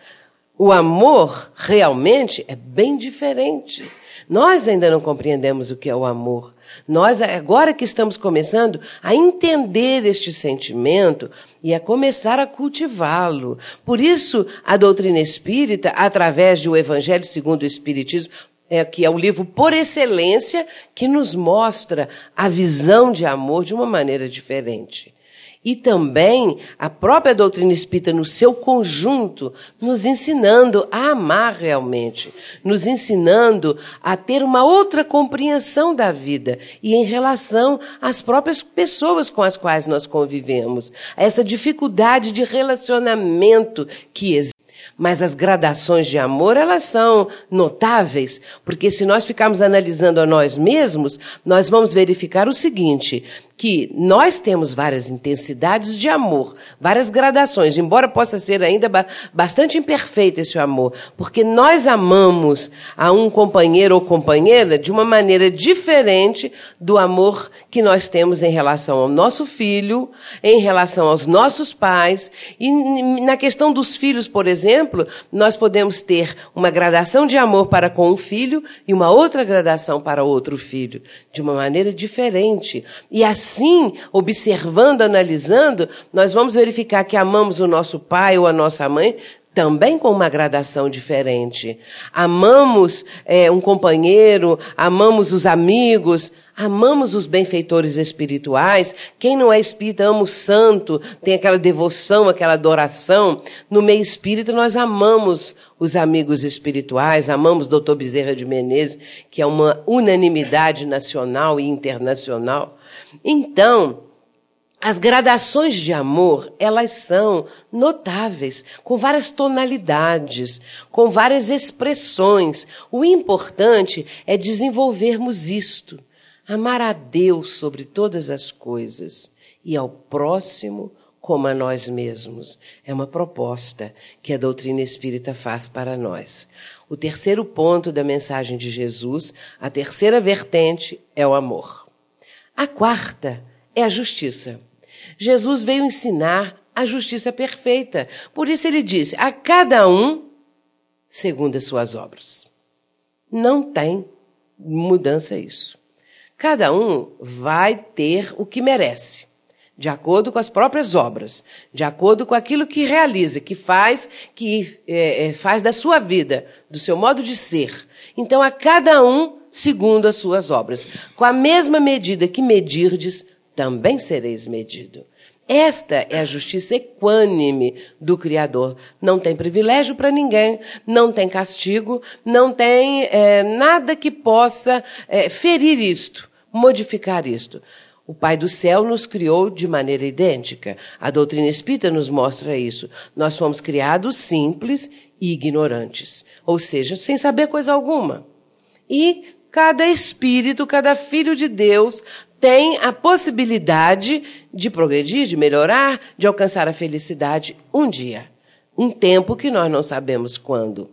O amor realmente é bem diferente. Nós ainda não compreendemos o que é o amor. Nós, agora que estamos começando a entender este sentimento e a começar a cultivá-lo. Por isso, a doutrina espírita, através do Evangelho segundo o Espiritismo, é, que é o livro por excelência que nos mostra a visão de amor de uma maneira diferente e também a própria doutrina espírita no seu conjunto, nos ensinando a amar realmente, nos ensinando a ter uma outra compreensão da vida e em relação às próprias pessoas com as quais nós convivemos, essa dificuldade de relacionamento que existe. Mas as gradações de amor, elas são notáveis, porque se nós ficarmos analisando a nós mesmos, nós vamos verificar o seguinte, que nós temos várias intensidades de amor, várias gradações, embora possa ser ainda bastante imperfeito esse amor, porque nós amamos a um companheiro ou companheira de uma maneira diferente do amor que nós temos em relação ao nosso filho, em relação aos nossos pais, e na questão dos filhos, por exemplo, nós podemos ter uma gradação de amor para com um filho e uma outra gradação para outro filho, de uma maneira diferente. E assim assim, observando, analisando, nós vamos verificar que amamos o nosso pai ou a nossa mãe também com uma gradação diferente. Amamos é, um companheiro, amamos os amigos, amamos os benfeitores espirituais. Quem não é espírita ama o santo, tem aquela devoção, aquela adoração. No meio espírita, nós amamos os amigos espirituais, amamos Dr. Bezerra de Menezes, que é uma unanimidade nacional e internacional. Então, as gradações de amor, elas são notáveis, com várias tonalidades, com várias expressões. O importante é desenvolvermos isto. Amar a Deus sobre todas as coisas e ao próximo como a nós mesmos. É uma proposta que a doutrina espírita faz para nós. O terceiro ponto da mensagem de Jesus, a terceira vertente, é o amor. A quarta é a justiça. Jesus veio ensinar a justiça perfeita. Por isso ele disse: a cada um segundo as suas obras. Não tem mudança isso. Cada um vai ter o que merece, de acordo com as próprias obras, de acordo com aquilo que realiza, que faz, que é, é faz da sua vida, do seu modo de ser. Então, a cada um segundo as suas obras. Com a mesma medida que medirdes, também sereis medido. Esta é a justiça equânime do Criador. Não tem privilégio para ninguém, não tem castigo, não tem é, nada que possa é, ferir isto, modificar isto. O Pai do céu nos criou de maneira idêntica. A doutrina espírita nos mostra isso. Nós fomos criados simples e ignorantes, ou seja, sem saber coisa alguma. E cada espírito, cada filho de Deus tem a possibilidade de progredir, de melhorar, de alcançar a felicidade um dia. Um tempo que nós não sabemos quando.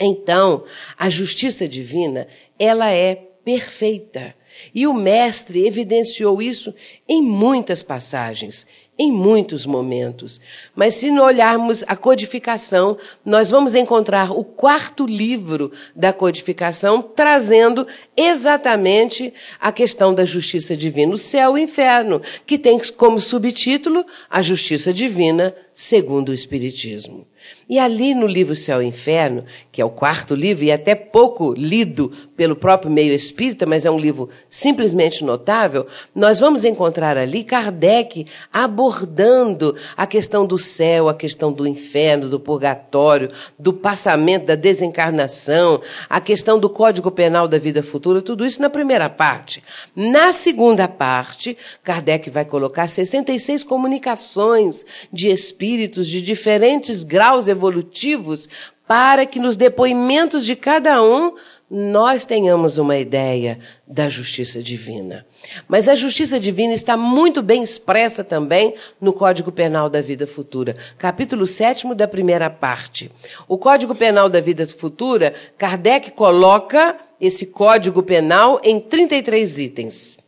Então, a justiça divina, ela é perfeita. E o mestre evidenciou isso em muitas passagens em muitos momentos. Mas se olharmos a codificação, nós vamos encontrar o quarto livro da codificação trazendo exatamente a questão da justiça divina, o céu e o inferno, que tem como subtítulo a justiça divina segundo o Espiritismo. E ali no livro Céu e Inferno, que é o quarto livro e até pouco lido pelo próprio meio espírita, mas é um livro simplesmente notável, nós vamos encontrar ali Kardec abordando a questão do céu, a questão do inferno, do purgatório, do passamento, da desencarnação, a questão do Código Penal da vida futura, tudo isso na primeira parte. Na segunda parte, Kardec vai colocar 66 comunicações de espíritos de diferentes graus evolutivos para que nos depoimentos de cada um nós tenhamos uma ideia da justiça divina. Mas a justiça divina está muito bem expressa também no Código Penal da Vida Futura, capítulo 7 da primeira parte. O Código Penal da Vida Futura, Kardec coloca esse Código Penal em 33 itens.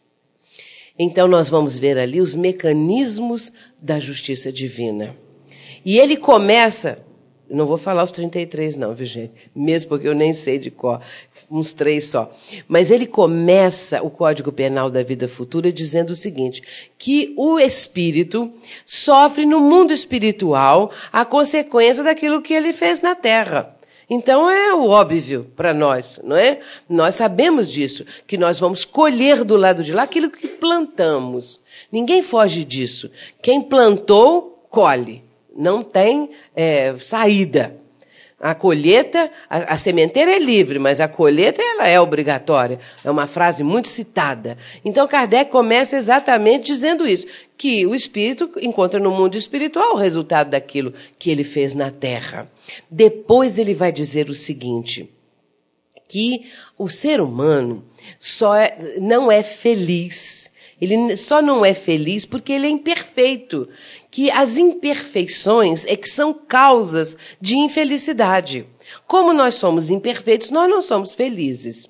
Então nós vamos ver ali os mecanismos da justiça divina. E ele começa não vou falar os 33, não, viu, gente? Mesmo porque eu nem sei de qual, uns três só. Mas ele começa o Código Penal da Vida Futura dizendo o seguinte: que o espírito sofre no mundo espiritual a consequência daquilo que ele fez na Terra. Então é o óbvio para nós, não é? Nós sabemos disso, que nós vamos colher do lado de lá aquilo que plantamos. Ninguém foge disso. Quem plantou, colhe não tem é, saída. A colheita, a, a, sementeira é livre, mas a colheita ela é obrigatória. É uma frase muito citada. Então Kardec começa exatamente dizendo isso, que o espírito encontra no mundo espiritual o resultado daquilo que ele fez na terra. Depois ele vai dizer o seguinte, que o ser humano só é, não é feliz ele só não é feliz porque ele é imperfeito. Que as imperfeições é que são causas de infelicidade. Como nós somos imperfeitos, nós não somos felizes.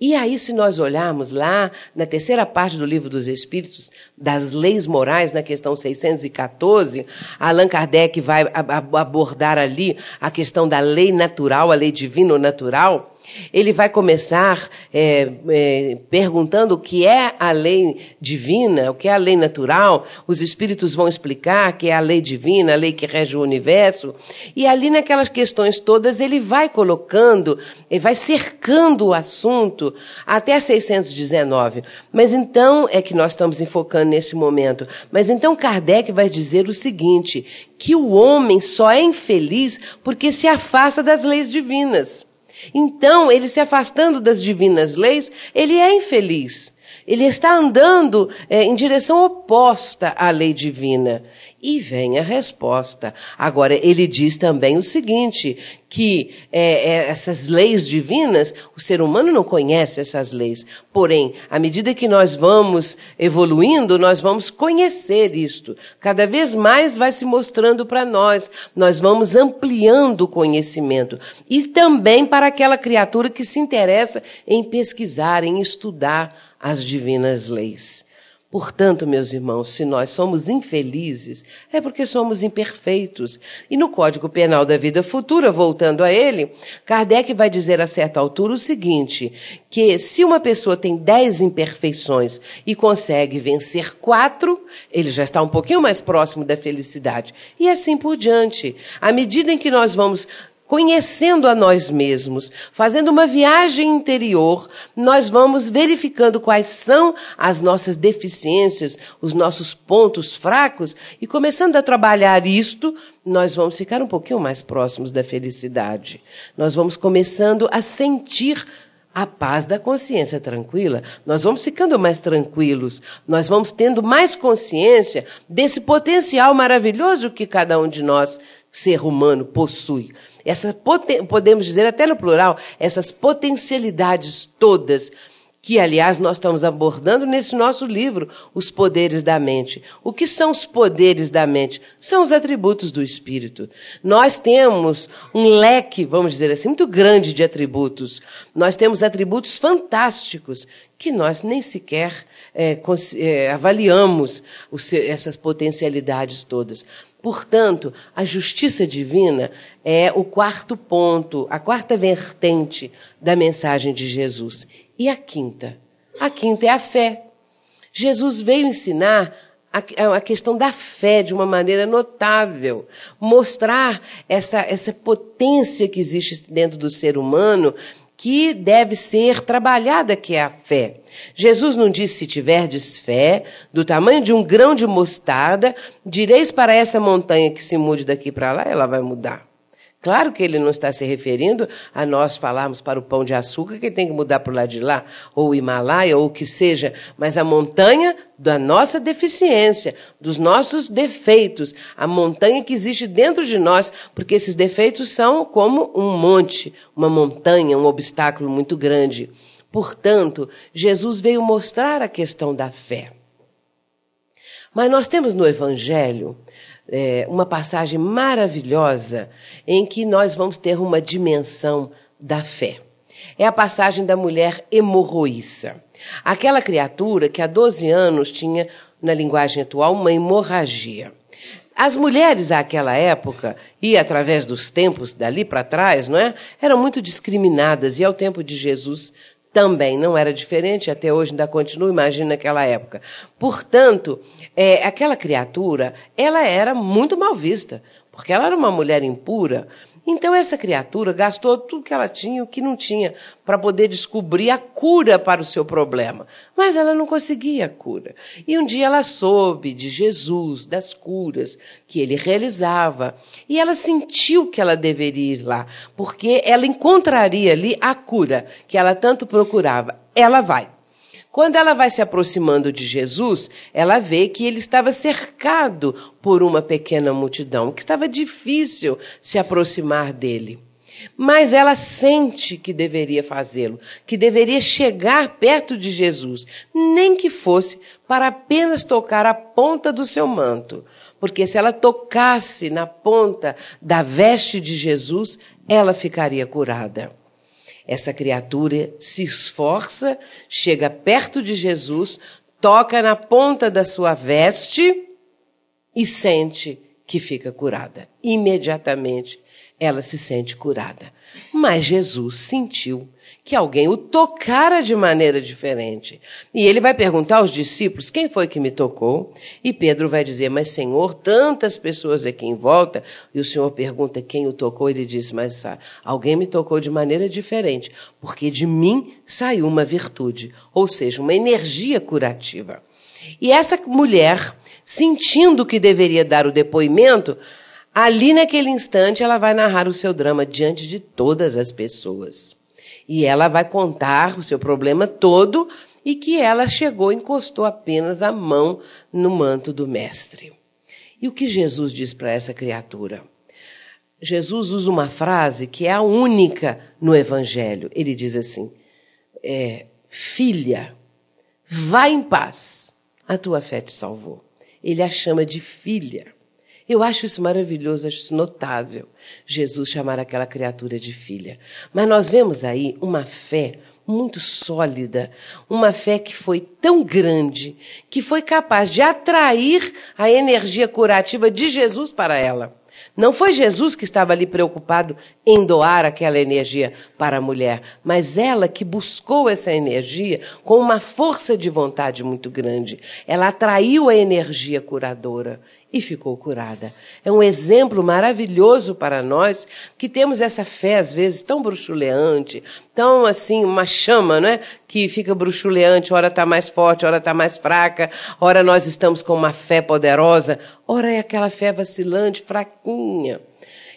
E aí, se nós olharmos lá na terceira parte do Livro dos Espíritos, das leis morais, na questão 614, Allan Kardec vai abordar ali a questão da lei natural, a lei divina ou natural. Ele vai começar é, é, perguntando o que é a lei divina, o que é a lei natural. Os espíritos vão explicar que é a lei divina, a lei que rege o universo. E ali, naquelas questões todas, ele vai colocando, ele vai cercando o assunto até 619. Mas então é que nós estamos enfocando nesse momento. Mas então Kardec vai dizer o seguinte: que o homem só é infeliz porque se afasta das leis divinas. Então, ele se afastando das divinas leis, ele é infeliz. Ele está andando é, em direção oposta à lei divina. E vem a resposta. Agora, ele diz também o seguinte: que é, é, essas leis divinas, o ser humano não conhece essas leis. Porém, à medida que nós vamos evoluindo, nós vamos conhecer isto. Cada vez mais vai se mostrando para nós. Nós vamos ampliando o conhecimento. E também para aquela criatura que se interessa em pesquisar, em estudar as divinas leis. Portanto, meus irmãos, se nós somos infelizes, é porque somos imperfeitos. E no Código Penal da Vida Futura, voltando a ele, Kardec vai dizer a certa altura o seguinte: que se uma pessoa tem dez imperfeições e consegue vencer quatro, ele já está um pouquinho mais próximo da felicidade. E assim por diante. À medida em que nós vamos conhecendo a nós mesmos, fazendo uma viagem interior, nós vamos verificando quais são as nossas deficiências, os nossos pontos fracos e começando a trabalhar isto, nós vamos ficar um pouquinho mais próximos da felicidade. Nós vamos começando a sentir a paz da consciência tranquila. Nós vamos ficando mais tranquilos, nós vamos tendo mais consciência desse potencial maravilhoso que cada um de nós, ser humano, possui. Essa, podemos dizer até no plural, essas potencialidades todas que, aliás, nós estamos abordando nesse nosso livro, Os Poderes da Mente. O que são os poderes da mente? São os atributos do espírito. Nós temos um leque, vamos dizer assim, muito grande de atributos. Nós temos atributos fantásticos que nós nem sequer é, é, avaliamos essas potencialidades todas. Portanto, a justiça divina é o quarto ponto, a quarta vertente da mensagem de Jesus. E a quinta? A quinta é a fé. Jesus veio ensinar a, questão da fé de uma maneira notável, mostrar essa, essa potência que existe dentro do ser humano que deve ser trabalhada, que é a fé. Jesus não disse: se tiverdes fé, do tamanho de um grão de mostarda, direis para essa montanha que se mude daqui para lá, ela vai mudar. Claro que ele não está se referindo a nós falarmos para o pão de açúcar que tem que mudar para o lado de lá, ou o Himalaia, ou o que seja, mas a montanha da nossa deficiência, dos nossos defeitos, a montanha que existe dentro de nós, porque esses defeitos são como um monte, uma montanha, um obstáculo muito grande. Portanto, Jesus veio mostrar a questão da fé. Mas nós temos no Evangelho é, uma passagem maravilhosa em que nós vamos ter uma dimensão da fé. É a passagem da mulher hemorroíça. Aquela criatura que há 12 anos tinha, na linguagem atual, uma hemorragia. As mulheres àquela época, e através dos tempos dali para trás, não é? eram muito discriminadas, e ao tempo de Jesus também não era diferente, até hoje ainda continua, imagina naquela época. Portanto, é, aquela criatura, ela era muito mal vista, porque ela era uma mulher impura, então essa criatura gastou tudo que ela tinha o que não tinha para poder descobrir a cura para o seu problema. Mas ela não conseguia a cura. E um dia ela soube de Jesus, das curas que ele realizava, e ela sentiu que ela deveria ir lá, porque ela encontraria ali a cura que ela tanto procurava. Ela vai. Quando ela vai se aproximando de Jesus, ela vê que ele estava cercado por uma pequena multidão, que estava difícil se aproximar dele. Mas ela sente que deveria fazê-lo, que deveria chegar perto de Jesus, nem que fosse para apenas tocar a ponta do seu manto. Porque se ela tocasse na ponta da veste de Jesus, ela ficaria curada. Essa criatura se esforça, chega perto de Jesus, toca na ponta da sua veste e sente que fica curada. Imediatamente ela se sente curada. Mas Jesus sentiu que alguém o tocara de maneira diferente. E ele vai perguntar aos discípulos: quem foi que me tocou? E Pedro vai dizer: Mas Senhor, tantas pessoas aqui em volta. E o Senhor pergunta quem o tocou. Ele diz: Mas alguém me tocou de maneira diferente, porque de mim saiu uma virtude, ou seja, uma energia curativa. E essa mulher, sentindo que deveria dar o depoimento, ali naquele instante ela vai narrar o seu drama diante de todas as pessoas. E ela vai contar o seu problema todo e que ela chegou, encostou apenas a mão no manto do mestre. E o que Jesus diz para essa criatura? Jesus usa uma frase que é a única no Evangelho. Ele diz assim: é, Filha, vá em paz, a tua fé te salvou. Ele a chama de filha. Eu acho isso maravilhoso, acho isso notável. Jesus chamar aquela criatura de filha. Mas nós vemos aí uma fé muito sólida, uma fé que foi tão grande, que foi capaz de atrair a energia curativa de Jesus para ela. Não foi Jesus que estava ali preocupado em doar aquela energia para a mulher, mas ela que buscou essa energia com uma força de vontade muito grande. Ela atraiu a energia curadora e ficou curada. É um exemplo maravilhoso para nós que temos essa fé às vezes tão bruxuleante, tão assim uma chama, não é? Que fica bruxuleante, ora está mais forte, ora está mais fraca, ora nós estamos com uma fé poderosa, ora é aquela fé vacilante, fraquinha.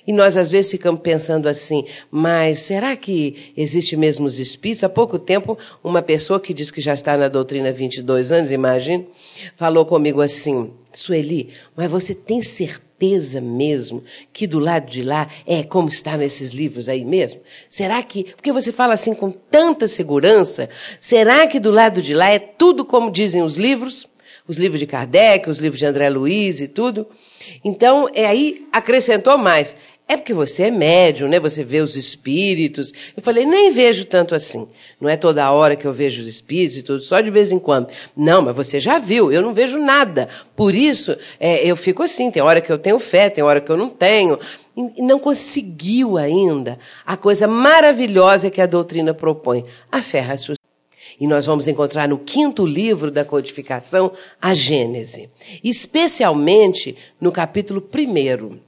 E nós às vezes ficamos pensando assim, mas será que existe mesmo os espíritos? Há pouco tempo, uma pessoa que diz que já está na doutrina há 22 anos, imagine, falou comigo assim, Sueli, mas você tem certeza mesmo que do lado de lá é como está nesses livros aí mesmo? Será que, porque você fala assim com tanta segurança, será que do lado de lá é tudo como dizem os livros? Os livros de Kardec, os livros de André Luiz e tudo. Então, é aí acrescentou mais. É porque você é médium, né? Você vê os espíritos. Eu falei, nem vejo tanto assim. Não é toda hora que eu vejo os espíritos e tudo, só de vez em quando. Não, mas você já viu, eu não vejo nada. Por isso, é, eu fico assim, tem hora que eu tenho fé, tem hora que eu não tenho. E não conseguiu ainda a coisa maravilhosa que a doutrina propõe, a fé raciocínio. E nós vamos encontrar no quinto livro da codificação a Gênese, especialmente no capítulo primeiro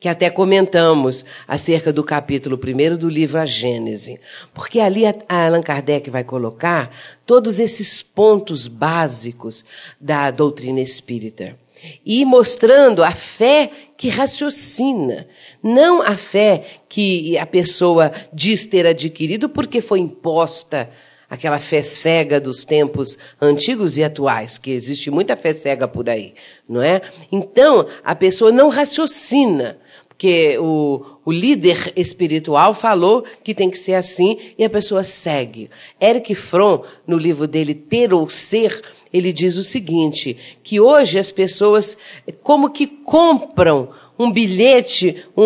que até comentamos acerca do capítulo 1 do livro A Gênese, porque ali Allan Kardec vai colocar todos esses pontos básicos da doutrina espírita e mostrando a fé que raciocina, não a fé que a pessoa diz ter adquirido porque foi imposta aquela fé cega dos tempos antigos e atuais, que existe muita fé cega por aí, não é? Então, a pessoa não raciocina, porque o, o líder espiritual falou que tem que ser assim e a pessoa segue. Eric Fromm, no livro dele Ter ou Ser, ele diz o seguinte: que hoje as pessoas como que compram um bilhete um,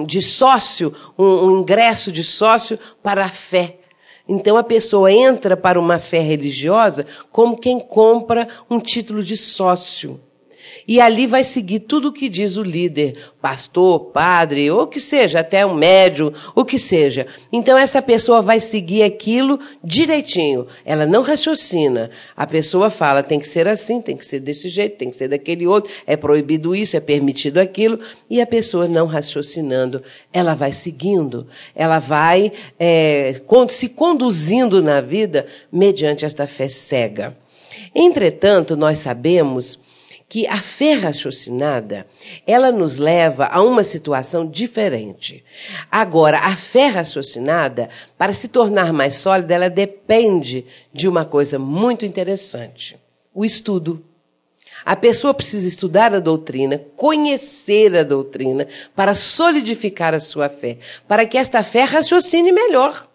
um, de sócio, um, um ingresso de sócio para a fé. Então a pessoa entra para uma fé religiosa como quem compra um título de sócio. E ali vai seguir tudo o que diz o líder, pastor, padre, ou que seja, até um médium, o que seja. Então essa pessoa vai seguir aquilo direitinho. Ela não raciocina. A pessoa fala, tem que ser assim, tem que ser desse jeito, tem que ser daquele outro, é proibido isso, é permitido aquilo. E a pessoa não raciocinando, ela vai seguindo, ela vai é, se conduzindo na vida mediante esta fé cega. Entretanto, nós sabemos que a fé raciocinada, ela nos leva a uma situação diferente. Agora, a fé raciocinada, para se tornar mais sólida, ela depende de uma coisa muito interessante: o estudo. A pessoa precisa estudar a doutrina, conhecer a doutrina, para solidificar a sua fé, para que esta fé raciocine melhor.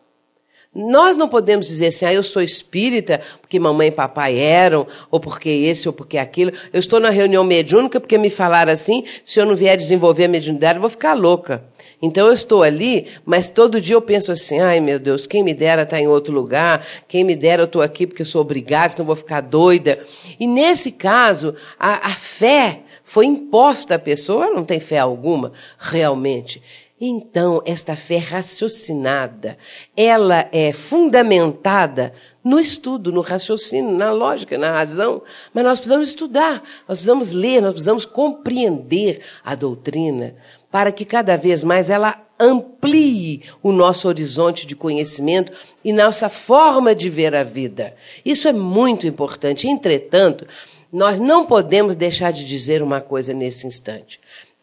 Nós não podemos dizer assim, ah, eu sou espírita porque mamãe e papai eram, ou porque esse, ou porque aquilo. Eu estou na reunião mediúnica porque me falaram assim, se eu não vier desenvolver a mediunidade, eu vou ficar louca. Então eu estou ali, mas todo dia eu penso assim, ai meu Deus, quem me dera estar em outro lugar, quem me dera eu estou aqui porque eu sou obrigada, senão eu vou ficar doida. E nesse caso, a, a fé foi imposta à pessoa, ela não tem fé alguma, realmente. Então, esta fé raciocinada, ela é fundamentada no estudo, no raciocínio, na lógica, na razão, mas nós precisamos estudar, nós precisamos ler, nós precisamos compreender a doutrina para que cada vez mais ela amplie o nosso horizonte de conhecimento e nossa forma de ver a vida. Isso é muito importante. Entretanto, nós não podemos deixar de dizer uma coisa nesse instante.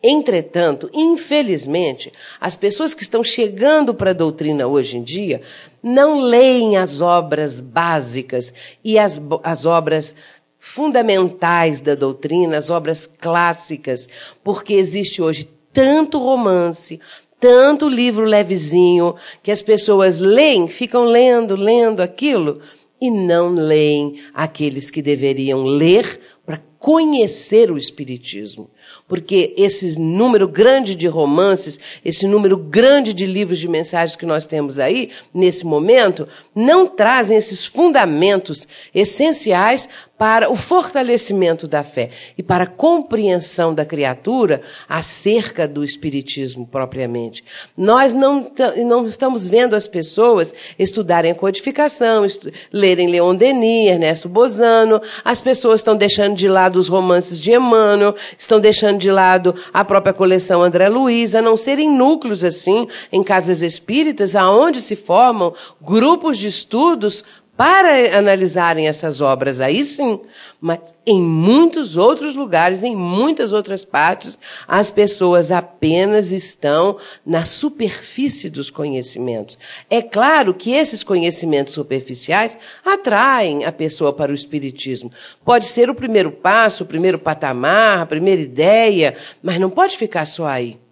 Entretanto, infelizmente, as pessoas que estão chegando para a doutrina hoje em dia não leem as obras básicas e as, as obras fundamentais da doutrina, as obras clássicas, porque existe hoje tanto romance, tanto livro levezinho, que as pessoas leem, ficam lendo, lendo aquilo, e não leem aqueles que deveriam ler para conhecer o Espiritismo. Porque esse número grande de romances, esse número grande de livros de mensagens que nós temos aí, nesse momento, não trazem esses fundamentos essenciais para o fortalecimento da fé e para a compreensão da criatura acerca do Espiritismo propriamente. Nós não, não estamos vendo as pessoas estudarem a codificação, estu lerem Leon Denis, Ernesto Bozano, as pessoas estão deixando de lado os romances de Emmanuel, estão deixando de lado a própria coleção André Luiz, a não serem núcleos assim, em casas espíritas, aonde se formam grupos de estudos para analisarem essas obras, aí sim. Mas em muitos outros lugares, em muitas outras partes, as pessoas apenas estão na superfície dos conhecimentos. É claro que esses conhecimentos superficiais atraem a pessoa para o Espiritismo. Pode ser o primeiro passo, o primeiro patamar, a primeira ideia, mas não pode ficar só aí.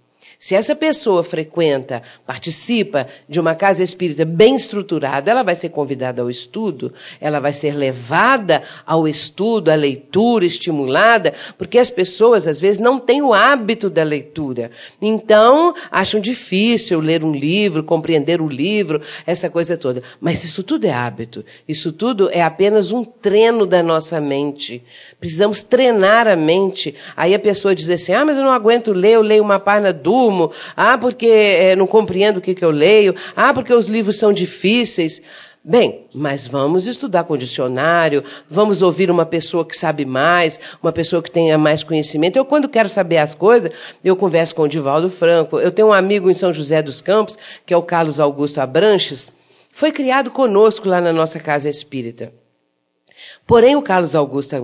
Se essa pessoa frequenta, participa de uma casa espírita bem estruturada, ela vai ser convidada ao estudo, ela vai ser levada ao estudo, à leitura, estimulada, porque as pessoas às vezes não têm o hábito da leitura. Então, acham difícil ler um livro, compreender o livro, essa coisa toda. Mas isso tudo é hábito. Isso tudo é apenas um treino da nossa mente. Precisamos treinar a mente. Aí a pessoa diz assim: ah, mas eu não aguento ler, eu leio uma página, durmo. Ah, porque é, não compreendo o que, que eu leio. Ah, porque os livros são difíceis. Bem, mas vamos estudar com dicionário, vamos ouvir uma pessoa que sabe mais, uma pessoa que tenha mais conhecimento. Eu, quando quero saber as coisas, eu converso com o Divaldo Franco. Eu tenho um amigo em São José dos Campos, que é o Carlos Augusto Abranches, foi criado conosco lá na nossa casa espírita. Porém, o Carlos Augusto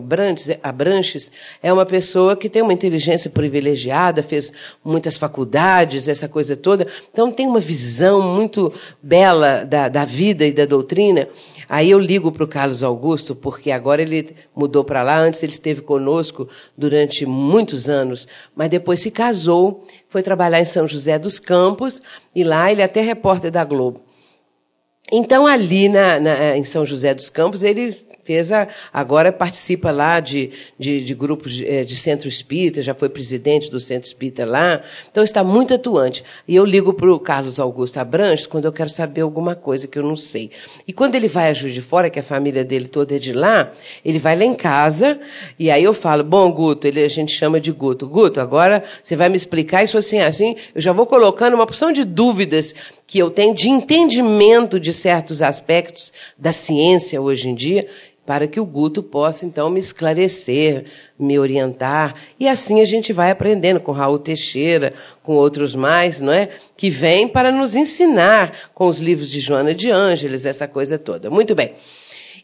Abranches é uma pessoa que tem uma inteligência privilegiada, fez muitas faculdades, essa coisa toda, então tem uma visão muito bela da, da vida e da doutrina. Aí eu ligo para o Carlos Augusto, porque agora ele mudou para lá, antes ele esteve conosco durante muitos anos, mas depois se casou, foi trabalhar em São José dos Campos, e lá ele é até repórter da Globo. Então, ali na, na, em São José dos Campos, ele a, agora participa lá de, de, de grupos de, eh, de, centro espírita, já foi presidente do centro espírita lá, então está muito atuante. E eu ligo para o Carlos Augusto Abranches quando eu quero saber alguma coisa que eu não sei. E quando ele vai a Juiz de Fora, que a família dele toda é de lá, ele vai lá em casa, e aí eu falo, bom, Guto, ele, a gente chama de Guto, Guto, agora você vai me explicar isso assim, assim, eu já vou colocando uma porção de dúvidas que eu tenho de entendimento de certos aspectos da ciência hoje em dia, para que o Guto possa então me esclarecer, me orientar, e assim a gente vai aprendendo com Raul Teixeira, com outros mais, não é? Que vêm para nos ensinar com os livros de Joana de Ângeles, essa coisa toda. Muito bem.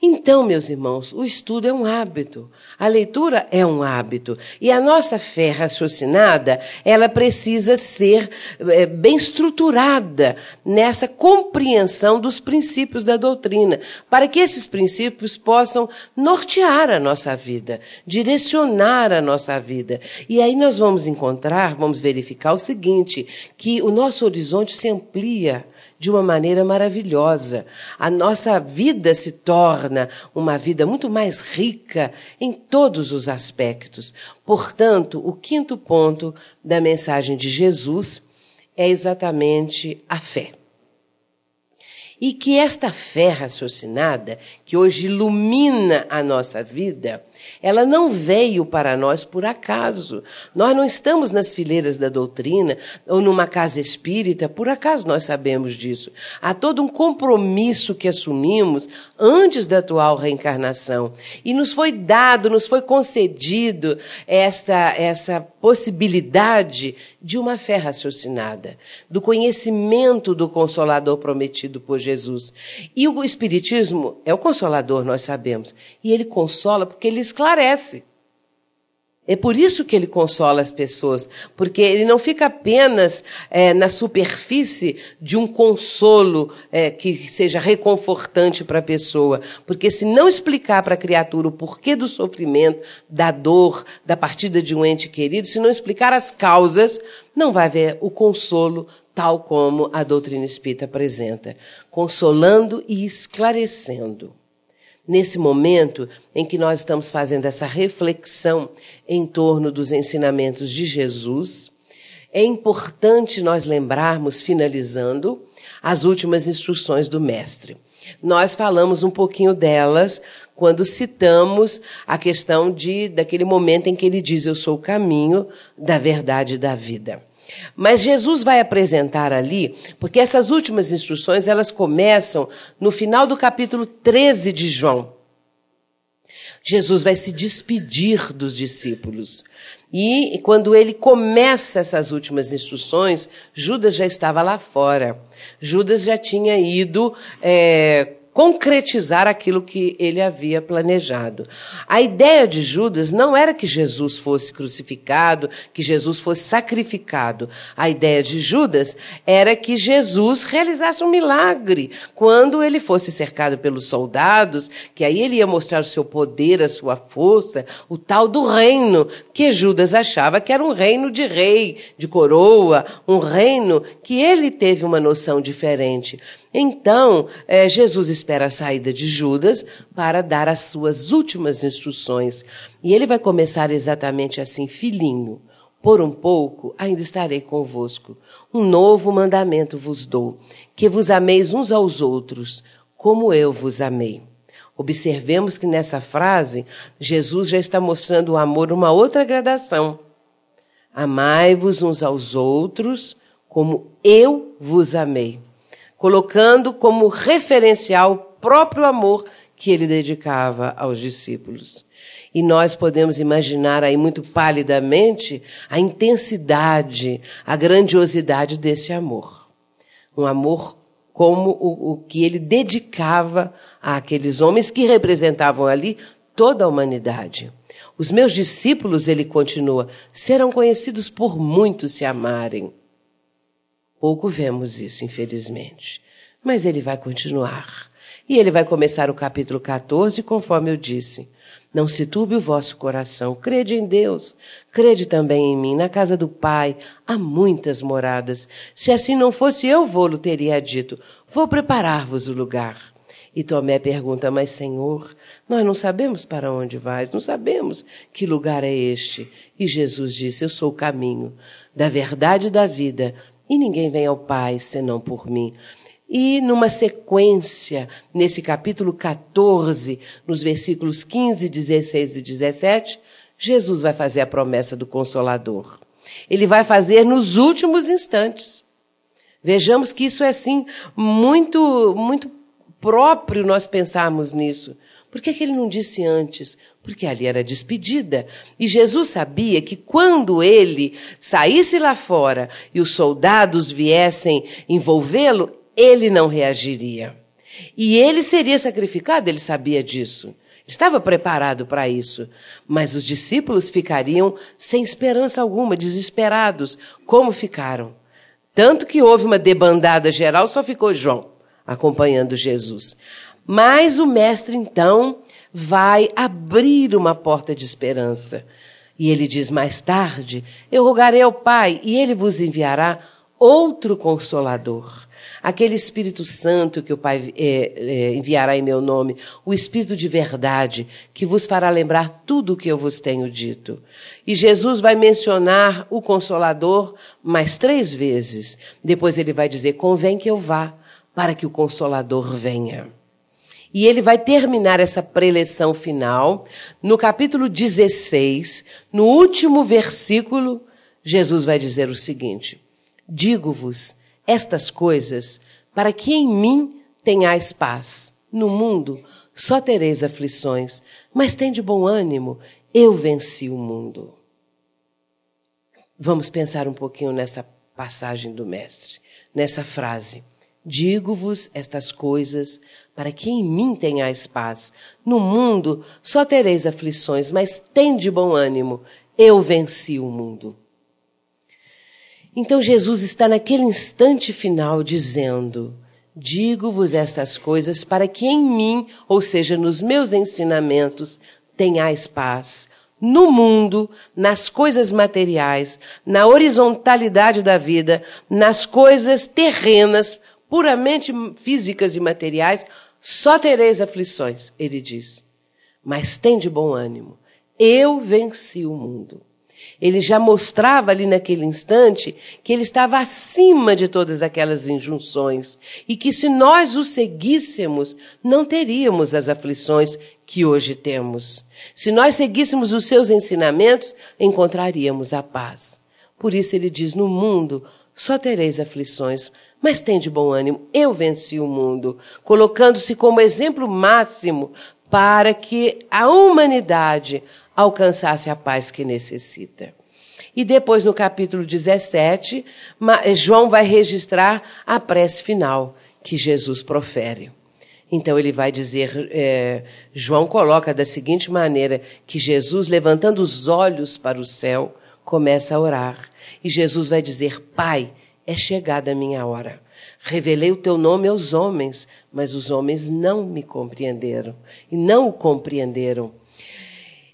Então, meus irmãos, o estudo é um hábito, a leitura é um hábito, e a nossa fé raciocinada, ela precisa ser é, bem estruturada nessa compreensão dos princípios da doutrina, para que esses princípios possam nortear a nossa vida, direcionar a nossa vida. E aí nós vamos encontrar, vamos verificar o seguinte, que o nosso horizonte se amplia de uma maneira maravilhosa. A nossa vida se torna uma vida muito mais rica em todos os aspectos. Portanto, o quinto ponto da mensagem de Jesus é exatamente a fé. E que esta fé raciocinada, que hoje ilumina a nossa vida, ela não veio para nós por acaso. Nós não estamos nas fileiras da doutrina ou numa casa espírita, por acaso nós sabemos disso. Há todo um compromisso que assumimos antes da atual reencarnação. E nos foi dado, nos foi concedido essa, essa possibilidade de uma fé raciocinada, do conhecimento do Consolador prometido por Jesus. E o Espiritismo é o Consolador, nós sabemos. E ele consola porque ele esclarece. É por isso que ele consola as pessoas, porque ele não fica apenas é, na superfície de um consolo é, que seja reconfortante para a pessoa. Porque se não explicar para a criatura o porquê do sofrimento, da dor, da partida de um ente querido, se não explicar as causas, não vai haver o consolo tal como a doutrina espírita apresenta, consolando e esclarecendo. Nesse momento em que nós estamos fazendo essa reflexão em torno dos ensinamentos de Jesus, é importante nós lembrarmos, finalizando, as últimas instruções do Mestre. Nós falamos um pouquinho delas quando citamos a questão de daquele momento em que ele diz: Eu sou o caminho da verdade e da vida. Mas Jesus vai apresentar ali, porque essas últimas instruções, elas começam no final do capítulo 13 de João. Jesus vai se despedir dos discípulos. E quando ele começa essas últimas instruções, Judas já estava lá fora. Judas já tinha ido é, concretizar aquilo que ele havia planejado. A ideia de Judas não era que Jesus fosse crucificado, que Jesus fosse sacrificado. A ideia de Judas era que Jesus realizasse um milagre quando ele fosse cercado pelos soldados, que aí ele ia mostrar o seu poder, a sua força, o tal do reino que Judas achava que era um reino de rei, de coroa, um reino que ele teve uma noção diferente. Então, é, Jesus espera a saída de Judas para dar as suas últimas instruções. E ele vai começar exatamente assim: Filhinho, por um pouco ainda estarei convosco. Um novo mandamento vos dou: que vos ameis uns aos outros, como eu vos amei. Observemos que nessa frase, Jesus já está mostrando o amor uma outra gradação. Amai-vos uns aos outros, como eu vos amei colocando como referencial o próprio amor que ele dedicava aos discípulos. E nós podemos imaginar aí muito palidamente a intensidade, a grandiosidade desse amor. Um amor como o, o que ele dedicava àqueles homens que representavam ali toda a humanidade. Os meus discípulos, ele continua, serão conhecidos por muitos se amarem. Pouco vemos isso, infelizmente. Mas ele vai continuar. E ele vai começar o capítulo 14, conforme eu disse. Não se turbe o vosso coração, crede em Deus, crede também em mim. Na casa do Pai há muitas moradas. Se assim não fosse, eu vou-lo teria dito: Vou preparar-vos o lugar. E Tomé pergunta: Mas, Senhor, nós não sabemos para onde vais, não sabemos que lugar é este. E Jesus disse: Eu sou o caminho, da verdade e da vida. E ninguém vem ao Pai senão por mim. E numa sequência, nesse capítulo 14, nos versículos 15, 16 e 17, Jesus vai fazer a promessa do Consolador. Ele vai fazer nos últimos instantes. Vejamos que isso é assim muito muito próprio nós pensarmos nisso. Por que, que ele não disse antes? Porque ali era despedida. E Jesus sabia que quando ele saísse lá fora e os soldados viessem envolvê-lo, ele não reagiria. E ele seria sacrificado, ele sabia disso. Estava preparado para isso. Mas os discípulos ficariam sem esperança alguma, desesperados, como ficaram. Tanto que houve uma debandada geral, só ficou João acompanhando Jesus. Mas o mestre então vai abrir uma porta de esperança. E ele diz mais tarde: Eu rogarei ao Pai, e ele vos enviará outro consolador. Aquele Espírito Santo que o Pai é, é, enviará em meu nome, o Espírito de verdade, que vos fará lembrar tudo o que eu vos tenho dito. E Jesus vai mencionar o Consolador mais três vezes. Depois ele vai dizer: Convém que eu vá, para que o Consolador venha. E ele vai terminar essa preleção final no capítulo 16, no último versículo, Jesus vai dizer o seguinte: Digo-vos estas coisas para que em mim tenhais paz. No mundo só tereis aflições, mas tem de bom ânimo, eu venci o mundo. Vamos pensar um pouquinho nessa passagem do Mestre, nessa frase. Digo-vos estas coisas para que em mim tenhais paz. No mundo só tereis aflições, mas tende bom ânimo. Eu venci o mundo. Então Jesus está naquele instante final dizendo: Digo-vos estas coisas para que em mim, ou seja, nos meus ensinamentos, tenhais paz. No mundo, nas coisas materiais, na horizontalidade da vida, nas coisas terrenas, puramente físicas e materiais, Só tereis aflições, ele diz. Mas tem de bom ânimo. Eu venci o mundo. Ele já mostrava ali naquele instante que ele estava acima de todas aquelas injunções e que se nós o seguíssemos, não teríamos as aflições que hoje temos. Se nós seguíssemos os seus ensinamentos, encontraríamos a paz. Por isso ele diz: No mundo só tereis aflições, mas tem de bom ânimo, eu venci o mundo, colocando-se como exemplo máximo para que a humanidade alcançasse a paz que necessita. E depois, no capítulo 17, João vai registrar a prece final que Jesus profere. Então ele vai dizer, é, João coloca da seguinte maneira que Jesus, levantando os olhos para o céu, começa a orar. E Jesus vai dizer: Pai, é chegada a minha hora. Revelei o teu nome aos homens, mas os homens não me compreenderam e não o compreenderam.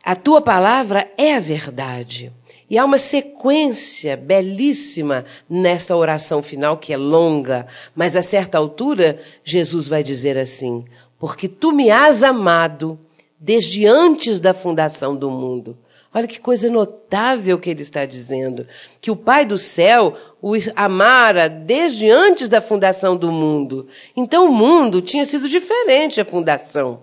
A tua palavra é a verdade. E há uma sequência belíssima nessa oração final, que é longa, mas a certa altura, Jesus vai dizer assim: Porque tu me has amado desde antes da fundação do mundo. Olha que coisa notável que ele está dizendo. Que o Pai do céu o amara desde antes da fundação do mundo. Então o mundo tinha sido diferente a fundação.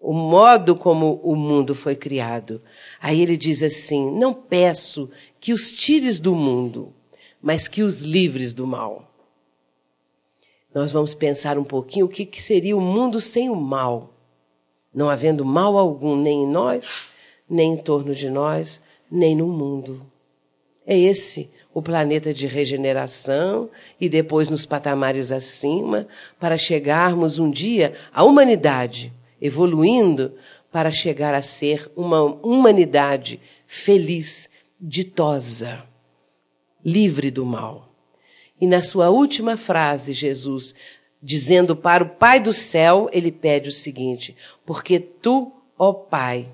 O modo como o mundo foi criado. Aí ele diz assim: Não peço que os tires do mundo, mas que os livres do mal. Nós vamos pensar um pouquinho o que seria o mundo sem o mal. Não havendo mal algum nem em nós, nem em torno de nós, nem no mundo. É esse o planeta de regeneração e depois nos patamares acima, para chegarmos um dia à humanidade, evoluindo para chegar a ser uma humanidade feliz, ditosa, livre do mal. E na sua última frase, Jesus, dizendo para o Pai do céu, ele pede o seguinte: Porque tu, ó Pai,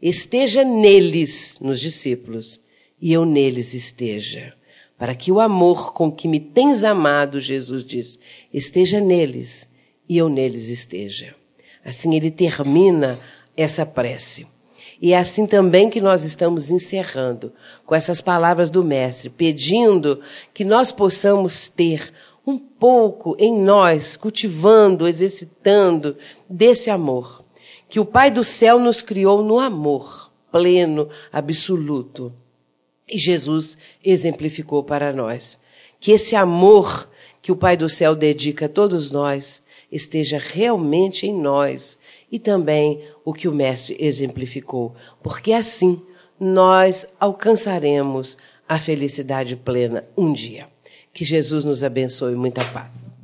esteja neles, nos discípulos, e eu neles esteja. Para que o amor com que me tens amado, Jesus diz, esteja neles e eu neles esteja. Assim ele termina essa prece. E é assim também que nós estamos encerrando, com essas palavras do Mestre, pedindo que nós possamos ter um pouco em nós, cultivando, exercitando desse amor que o Pai do céu nos criou no amor pleno, absoluto. E Jesus exemplificou para nós que esse amor que o Pai do céu dedica a todos nós esteja realmente em nós e também o que o Mestre exemplificou, porque assim nós alcançaremos a felicidade plena um dia. Que Jesus nos abençoe muita paz.